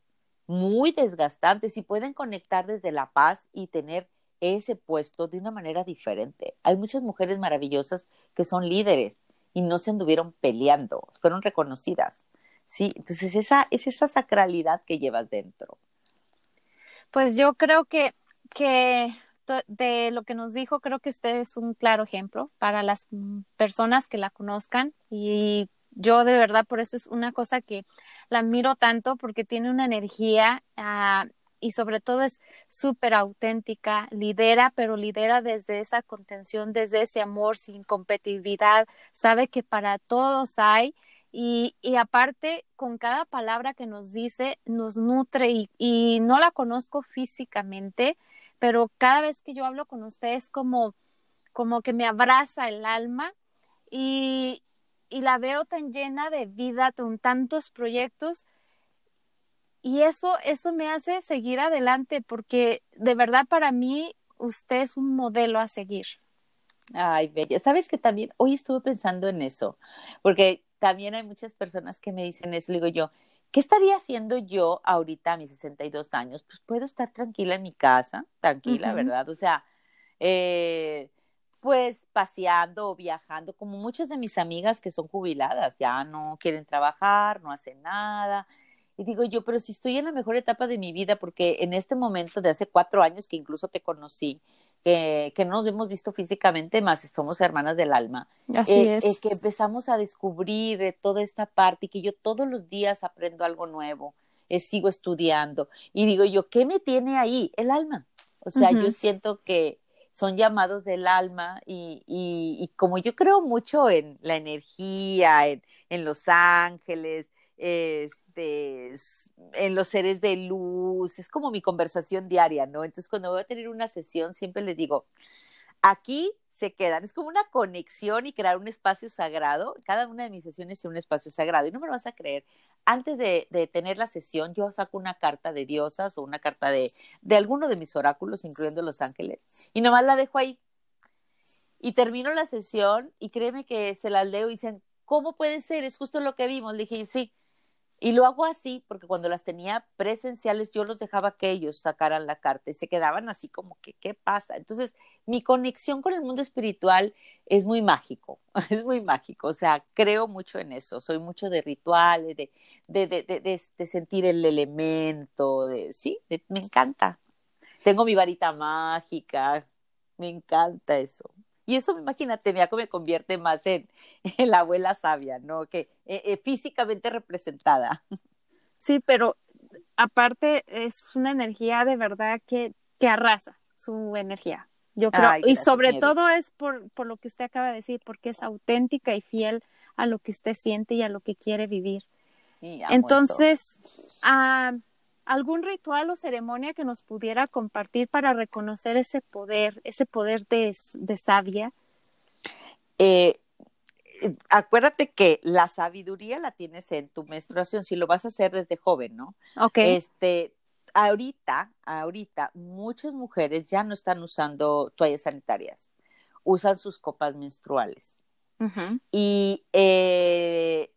muy desgastante. Si pueden conectar desde la paz y tener ese puesto de una manera diferente. Hay muchas mujeres maravillosas que son líderes y no se anduvieron peleando, fueron reconocidas. Sí, entonces esa es esa sacralidad que llevas dentro. Pues yo creo que, que de lo que nos dijo, creo que usted es un claro ejemplo para las personas que la conozcan y yo de verdad por eso es una cosa que la admiro tanto porque tiene una energía ah, y sobre todo es súper auténtica, lidera, pero lidera desde esa contención, desde ese amor sin competitividad, sabe que para todos hay y, y aparte con cada palabra que nos dice nos nutre y, y no la conozco físicamente, pero cada vez que yo hablo con usted es como, como que me abraza el alma y, y la veo tan llena de vida, con tantos proyectos y eso, eso me hace seguir adelante porque de verdad para mí usted es un modelo a seguir. Ay, Bella, sabes que también hoy estuve pensando en eso, porque también hay muchas personas que me dicen eso, le digo yo, ¿qué estaría haciendo yo ahorita a mis 62 años? Pues puedo estar tranquila en mi casa, tranquila, ¿verdad? O sea, eh, pues paseando o viajando, como muchas de mis amigas que son jubiladas, ya no quieren trabajar, no hacen nada, y digo yo, pero si estoy en la mejor etapa de mi vida, porque en este momento de hace cuatro años que incluso te conocí, que, que no nos hemos visto físicamente, más somos hermanas del alma, Así eh, es. eh, que empezamos a descubrir eh, toda esta parte y que yo todos los días aprendo algo nuevo, eh, sigo estudiando. Y digo yo, ¿qué me tiene ahí? El alma. O sea, yo siento que son llamados del alma y, y, y como yo creo mucho en la energía, en, en los ángeles, este, en los seres de luz, es como mi conversación diaria, ¿no? Entonces cuando voy a tener una sesión siempre les digo, aquí se quedan, es como una conexión y crear un espacio sagrado. Cada una de mis sesiones es un espacio sagrado y no me lo vas a creer. Antes de, de tener la sesión, yo saco una carta de diosas o una carta de, de alguno de mis oráculos, incluyendo los ángeles, y nomás la dejo ahí. Y termino la sesión y créeme que se las leo y dicen, ¿cómo puede ser? Es justo lo que vimos. Le dije, sí. Y lo hago así porque cuando las tenía presenciales yo los dejaba que ellos sacaran la carta y se quedaban así como que, ¿qué pasa? Entonces, mi conexión con el mundo espiritual es muy mágico, es muy mágico. O sea, creo mucho en eso, soy mucho de rituales, de, de, de, de, sentir el elemento, de, sí, me encanta. Tengo mi varita mágica, me encanta eso. Y eso, imagínate, me me convierte más en, en la abuela sabia, ¿no? Que eh, eh, físicamente representada. Sí, pero aparte es una energía de verdad que, que arrasa su energía. Yo creo, Ay, y sobre todo es por, por lo que usted acaba de decir, porque es auténtica y fiel a lo que usted siente y a lo que quiere vivir. Entonces, ah, ¿algún ritual o ceremonia que nos pudiera compartir para reconocer ese poder, ese poder de, de sabia? Eh, acuérdate que la sabiduría la tienes en tu menstruación, si lo vas a hacer desde joven, ¿no? Ok. Este, ahorita, ahorita, muchas mujeres ya no están usando toallas sanitarias, usan sus copas menstruales. Ujú. Y eh,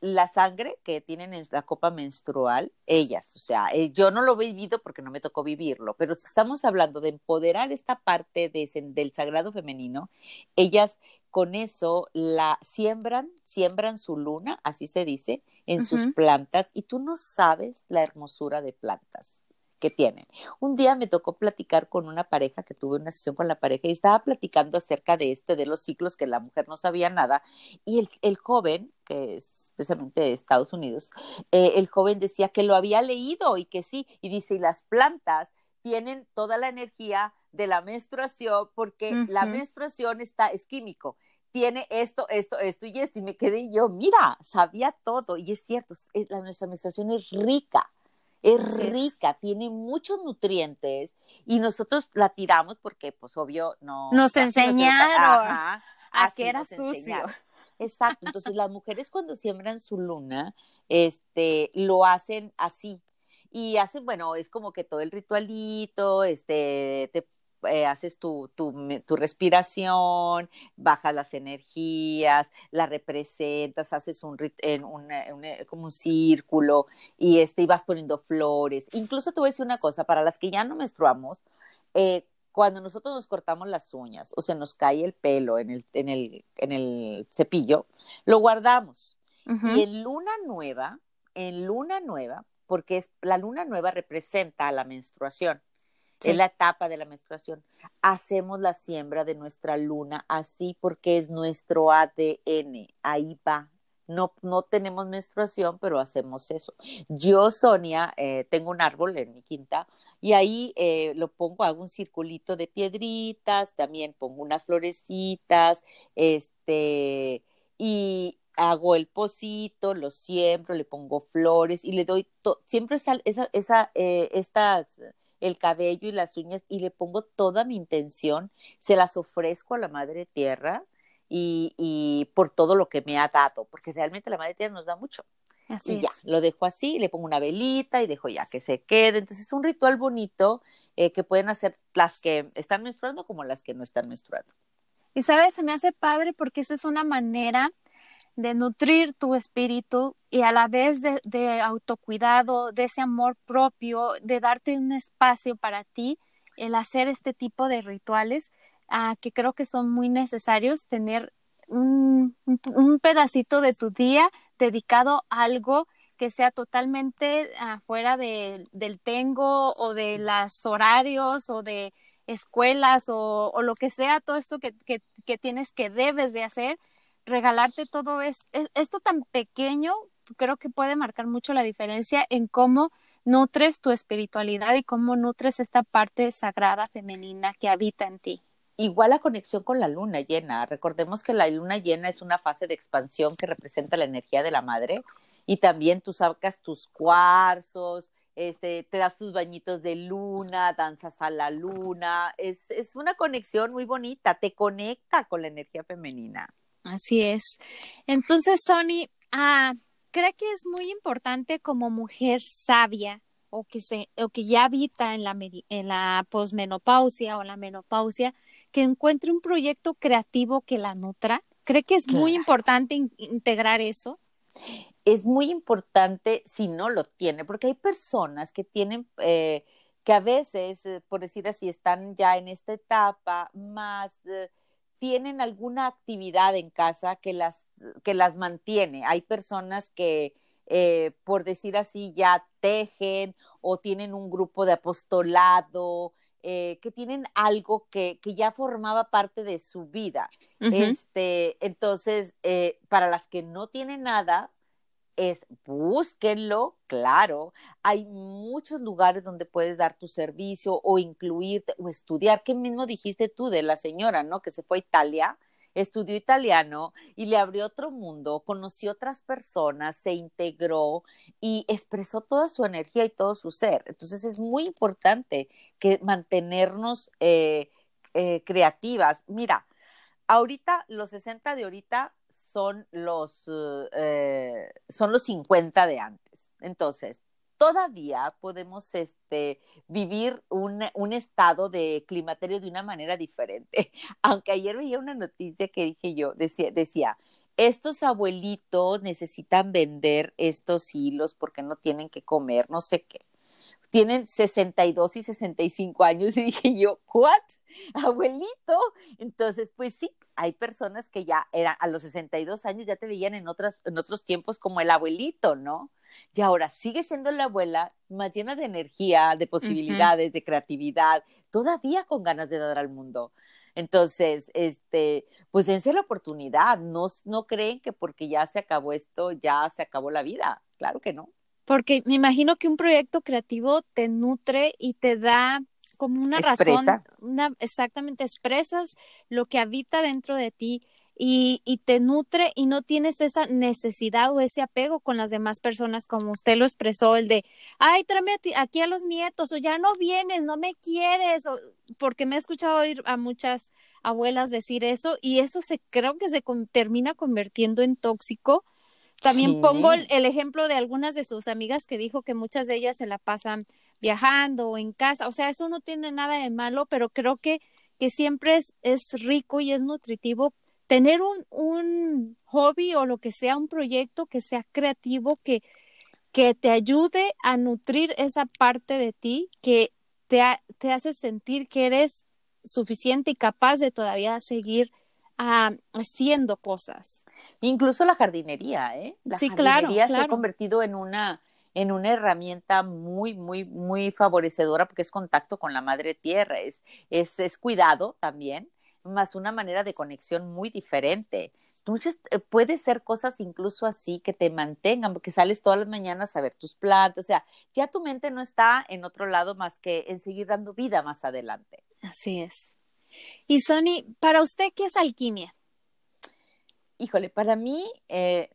la sangre que tienen en la copa menstrual, ellas, o sea, eh, yo no lo he vivido porque no me tocó vivirlo, pero si estamos hablando de empoderar esta parte de, del sagrado femenino, ellas con eso la siembran, siembran su luna, así se dice, en sus plantas y tú no sabes la hermosura de plantas que tienen. Un día me tocó platicar con una pareja, que tuve una sesión con la pareja y estaba platicando acerca de este, de los ciclos que la mujer no sabía nada y el, el joven, que es especialmente de Estados Unidos, eh, el joven decía que lo había leído y que sí, y dice, y las plantas tienen toda la energía de la menstruación porque la menstruación está, es químico. Tiene esto, esto, esto y esto. Y me quedé yo, mira, sabía todo. Y es cierto, es- la, nuestra menstruación es rica. Es Así es. rica, tiene muchos nutrientes y nosotros la tiramos porque, pues, obvio, no. Nos enseñaron Ajá, a que era sucio. enseñaron. Exacto, entonces las mujeres cuando siembran su luna, este, lo hacen así. Y hacen, bueno, es como que todo el ritualito, este, te eh, haces tu, tu, respiración, bajas las energías, la representas, haces un, en una- una- como un círculo y, este, y vas poniendo flores. Incluso te voy a decir una cosa, para las que ya no menstruamos, eh, cuando nosotros nos cortamos las uñas o se nos cae el pelo en el, en el, en el cepillo, lo guardamos. Y en luna nueva, en luna nueva, porque es, la luna nueva representa a la menstruación, Sí. es la etapa de la menstruación. Hacemos la siembra de nuestra luna así porque es nuestro ADN, ahí va no, no tenemos menstruación, pero hacemos eso. Yo, Sonia, eh, tengo un árbol en mi quinta y ahí eh, lo pongo, hago un circulito de piedritas, también pongo unas florecitas, este, y hago el pocito, lo siembro, le pongo flores y le doy, siempre está esa, esa, eh, estas el cabello y las uñas y le pongo toda mi intención, se las ofrezco a la Madre Tierra y, y por todo lo que me ha dado, porque realmente la Madre Tierra nos da mucho. Así y ya, lo dejo así, le pongo una velita y dejo ya que se quede. Entonces es un ritual bonito eh, que pueden hacer las que están menstruando como las que no están menstruando. Y sabes, se me hace padre porque esa es una manera de nutrir tu espíritu y a la vez de, autocuidado, de ese amor propio, de darte un espacio para ti, el hacer este tipo de rituales que creo que son muy necesarios tener un, un, pedacito de tu día dedicado a algo que sea totalmente afuera de, del tengo o de los horarios o de escuelas o, o lo que sea, todo esto que, que, que, tienes que debes de hacer, regalarte todo es, esto tan pequeño, creo que puede marcar mucho la diferencia en cómo nutres tu espiritualidad y cómo nutres esta parte sagrada femenina que habita en ti. Igual la conexión con la luna llena. Recordemos que la luna llena es una fase de expansión que representa la energía de la madre y también tú sacas tus cuarzos, este, te das tus bañitos de luna, danzas a la luna. Es, es una conexión muy bonita, te conecta con la energía femenina. Así es. Entonces, Sony, ah, cree que es muy importante como mujer sabia o que, se, o que ya habita en la, en la posmenopausia o la menopausia, que encuentre un proyecto creativo que la nutra? ¿Cree que es muy importante integrar eso? Es muy importante si no lo tiene, porque hay personas que tienen, eh, que a veces, eh, por decir así, están ya en esta etapa más... Eh, tienen alguna actividad en casa que las, que las mantiene. Hay personas que, por decir así, ya tejen o tienen un grupo de apostolado, eh, que tienen algo que, que, ya formaba parte de su vida. este, entonces, eh, para las que no tienen nada, es búsquenlo, claro. Hay muchos lugares donde puedes dar tu servicio o incluirte o estudiar. ¿Qué mismo dijiste tú de la señora, no? Que se fue a Italia estudió italiano y le abrió otro mundo, conoció otras personas, se integró y expresó toda su energía y todo su ser. Entonces es muy importante que mantenernos eh, eh, creativas. Mira, ahorita los 60 de ahorita son los, eh, son los 50 de antes. Entonces, todavía podemos este, vivir un, un, estado de climaterio de una manera diferente. Aunque ayer veía una noticia que dije yo, decía, decía, estos abuelitos necesitan vender estos hilos porque no tienen que comer, no sé qué. Tienen 62 y 65 años y dije yo, ¿what? Abuelito. Entonces, pues sí, hay personas que ya eran a los 62 años ya te veían en, otras, en otros tiempos como el abuelito, ¿no? y ahora sigue siendo la abuela más llena de energía, de posibilidades, de creatividad, todavía con ganas de dar al mundo. Entonces, este, pues dense la oportunidad, no, no creen que porque ya se acabó esto, ya se acabó la vida, claro que no. Porque me imagino que un proyecto creativo te nutre y te da como una razón, una, exactamente expresas lo que habita dentro de ti y, y, te nutre y no tienes esa necesidad o ese apego con las demás personas como usted lo expresó, el de, ay, tráeme aquí a los nietos o ya no vienes, no me quieres, o, porque me he escuchado oír a muchas abuelas decir eso y eso se creo que se termina convirtiendo en tóxico. También pongo el, el ejemplo de algunas de sus amigas que dijo que muchas de ellas se la pasan viajando o en casa, o sea, eso no tiene nada de malo, pero creo que que siempre es, es rico y es nutritivo tener un, un hobby o lo que sea, un proyecto que sea creativo, que, que te ayude a nutrir esa parte de ti que te, te hace sentir que eres suficiente y capaz de todavía seguir ah, haciendo cosas. Incluso la jardinería, ¿eh? La sí, jardinería se ha convertido en una en una herramienta muy, muy, muy favorecedora porque es contacto con la madre tierra, es, es, es cuidado también, más una manera de conexión muy diferente. muchas, eh, puede ser cosas incluso así que te mantengan, porque sales todas las mañanas a ver tus plantas, o sea, ya tu mente no está en otro lado más que en seguir dando vida más adelante. Así es. Y Sony, para usted, ¿qué es alquimia? Híjole, para mí, eh,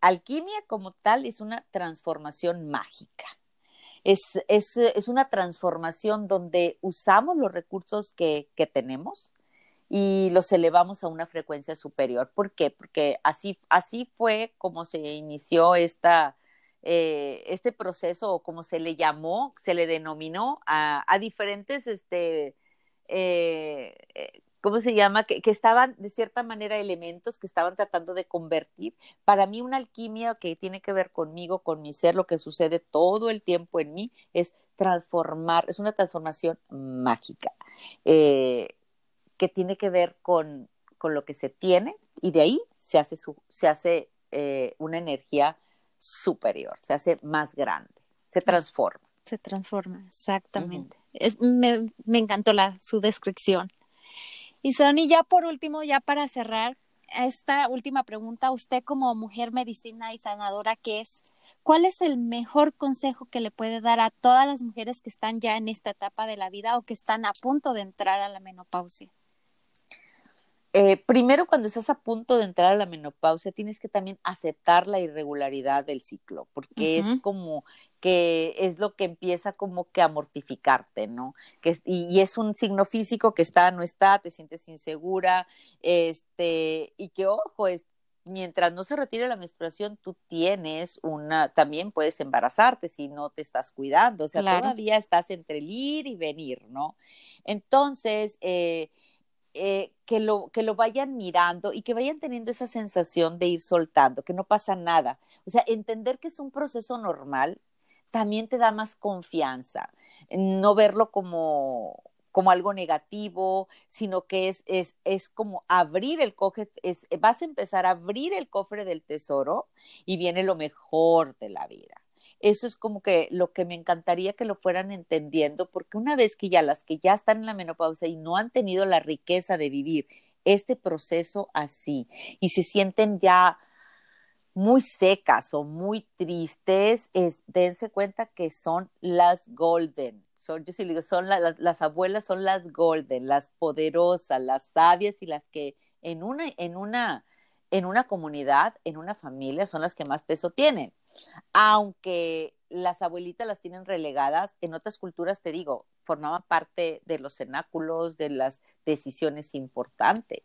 alquimia como tal es una transformación mágica. Es, es, es, una transformación donde usamos los recursos que, que tenemos, y los elevamos a una frecuencia superior. ¿Por qué? Porque así, así fue como se inició esta, eh, este proceso o como se le llamó, se le denominó a, a diferentes, este, eh, eh, ¿cómo se llama? Que, que, estaban de cierta manera elementos que estaban tratando de convertir. Para mí una alquimia que tiene que ver conmigo, con mi ser, lo que sucede todo el tiempo en mí es transformar, es una transformación mágica. Eh, que tiene que ver con, con lo que se tiene y de ahí se hace, su, se hace eh, una energía superior, se hace más grande, se transforma. Se transforma, exactamente. Uh -huh. Me, me, encantó la, su descripción. Y Sonny, ya por último, ya para cerrar, esta última pregunta, usted como mujer medicina y sanadora que es, ¿cuál es el mejor consejo que le puede dar a todas las mujeres que están ya en esta etapa de la vida o que están a punto de entrar a la menopausia? Eh, primero, cuando estás a punto de entrar a la menopausia, tienes que también aceptar la irregularidad del ciclo, porque uh -huh. es como que es lo que empieza como que a mortificarte, ¿no? Que, y, y, es un signo físico que está, no está, te sientes insegura, este, y que ojo, es, mientras no se retire la menstruación, tú tienes una, también puedes embarazarte si no te estás cuidando, o sea, claro. todavía estás entre el ir y venir, ¿no? Entonces, eh, eh, que, lo, que lo vayan mirando y que vayan teniendo esa sensación de ir soltando, que no pasa nada. O sea, entender que es un proceso normal también te da más confianza. No verlo como, como algo negativo, sino que es, es, es como abrir el cofre, es, vas a empezar a abrir el cofre del tesoro y viene lo mejor de la vida eso es como que lo que me encantaría que lo fueran entendiendo, porque una vez que ya las que ya están en la menopausia y no han tenido la riqueza de vivir este proceso así y se sienten ya muy secas o muy tristes, es, dense cuenta que son las golden. Son, yo sí digo, son la, las, las abuelas son las golden, las poderosas, las sabias y las que en una, en una, en una comunidad, en una familia, son las que más peso tienen aunque las abuelitas las tienen relegadas, en otras culturas, te digo, formaban parte de los cenáculos, de las decisiones importantes.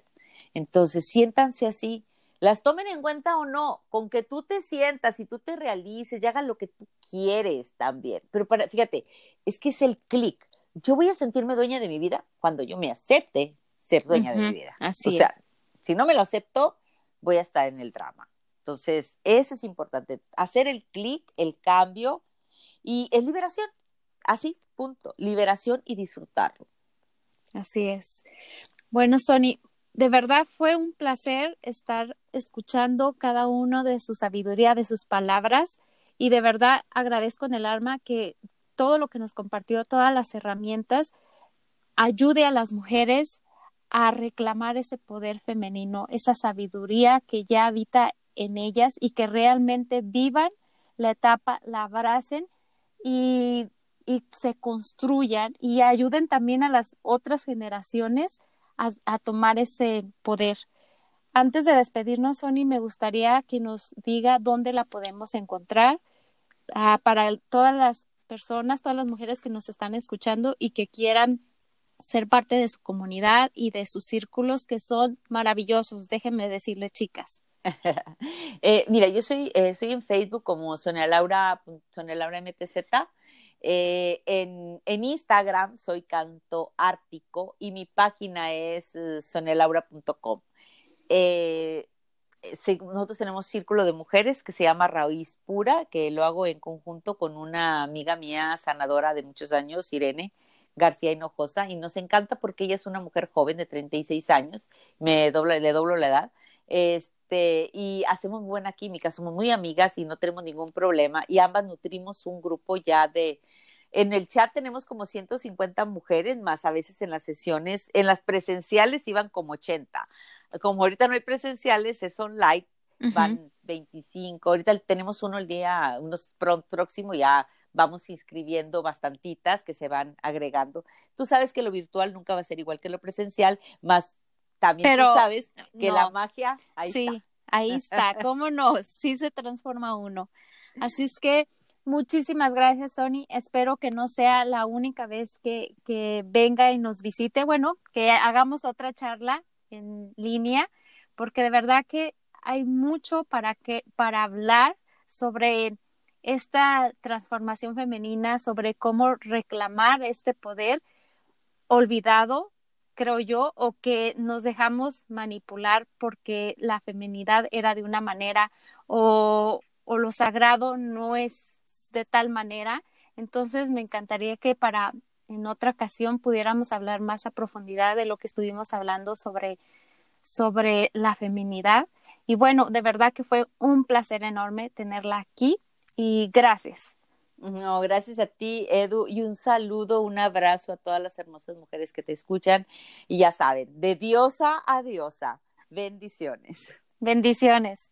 Entonces, siéntanse así, las tomen en cuenta o no, con que tú te sientas y tú te realices y hagas lo que tú quieres también. Pero para, fíjate, es que es el clic. Yo voy a sentirme dueña de mi vida cuando yo me acepte ser dueña uh -huh, de mi vida. Así o sea, es. si no me lo acepto, voy a estar en el drama. Entonces, eso es importante, hacer el clic, el cambio y es liberación. Así, punto. Liberación y disfrutarlo. Así es. Bueno, Sony, de verdad fue un placer estar escuchando cada uno de su sabiduría, de sus palabras y de verdad agradezco en el alma que todo lo que nos compartió, todas las herramientas, ayude a las mujeres a reclamar ese poder femenino, esa sabiduría que ya habita en ellas y que realmente vivan la etapa, la abracen y, se construyan y ayuden también a las otras generaciones a, tomar ese poder. Antes de despedirnos, Sony, me gustaría que nos diga dónde la podemos encontrar uh, para todas las personas, todas las mujeres que nos están escuchando y que quieran ser parte de su comunidad y de sus círculos que son maravillosos. Déjenme decirles, chicas. eh, mira, yo soy, eh, soy en Facebook como Sonia Laura, Sonia MTZ. Eh, en, en, Instagram soy Canto Ártico y mi página es sonialaura.com. Eh, nosotros tenemos círculo de mujeres que se llama Raíz Pura, que lo hago en conjunto con una amiga mía sanadora de muchos años, Irene García Hinojosa, y nos encanta porque ella es una mujer joven de 36 años, me dobla, le doblo la edad, este, y hacemos buena química, somos muy amigas y no tenemos ningún problema, y ambas nutrimos un grupo ya de, en el chat tenemos como 150 mujeres, más a veces en las sesiones, en las presenciales iban como 80. como ahorita no hay presenciales, es online, van 25, ahorita tenemos uno el día, unos próximo ya vamos inscribiendo bastantitas que se van agregando. Tú sabes que lo virtual nunca va a ser igual que lo presencial, más también tú sabes que la magia ahí sí, ahí está, cómo no, sí se transforma uno. Así es que muchísimas gracias, Sony. Espero que no sea la única vez que, que venga y nos visite. Bueno, que hagamos otra charla en línea, porque de verdad que hay mucho para que, para hablar sobre esta transformación femenina, sobre cómo reclamar este poder olvidado, creo yo, o que nos dejamos manipular porque la feminidad era de una manera o, o lo sagrado no es de tal manera. Entonces me encantaría que para en otra ocasión pudiéramos hablar más a profundidad de lo que estuvimos hablando sobre, sobre la feminidad. Y bueno, de verdad que fue un placer enorme tenerla aquí y gracias. No, gracias a ti, Edu, y un saludo, un abrazo a todas las hermosas mujeres que te escuchan. Y ya saben, de diosa a diosa, bendiciones. Bendiciones.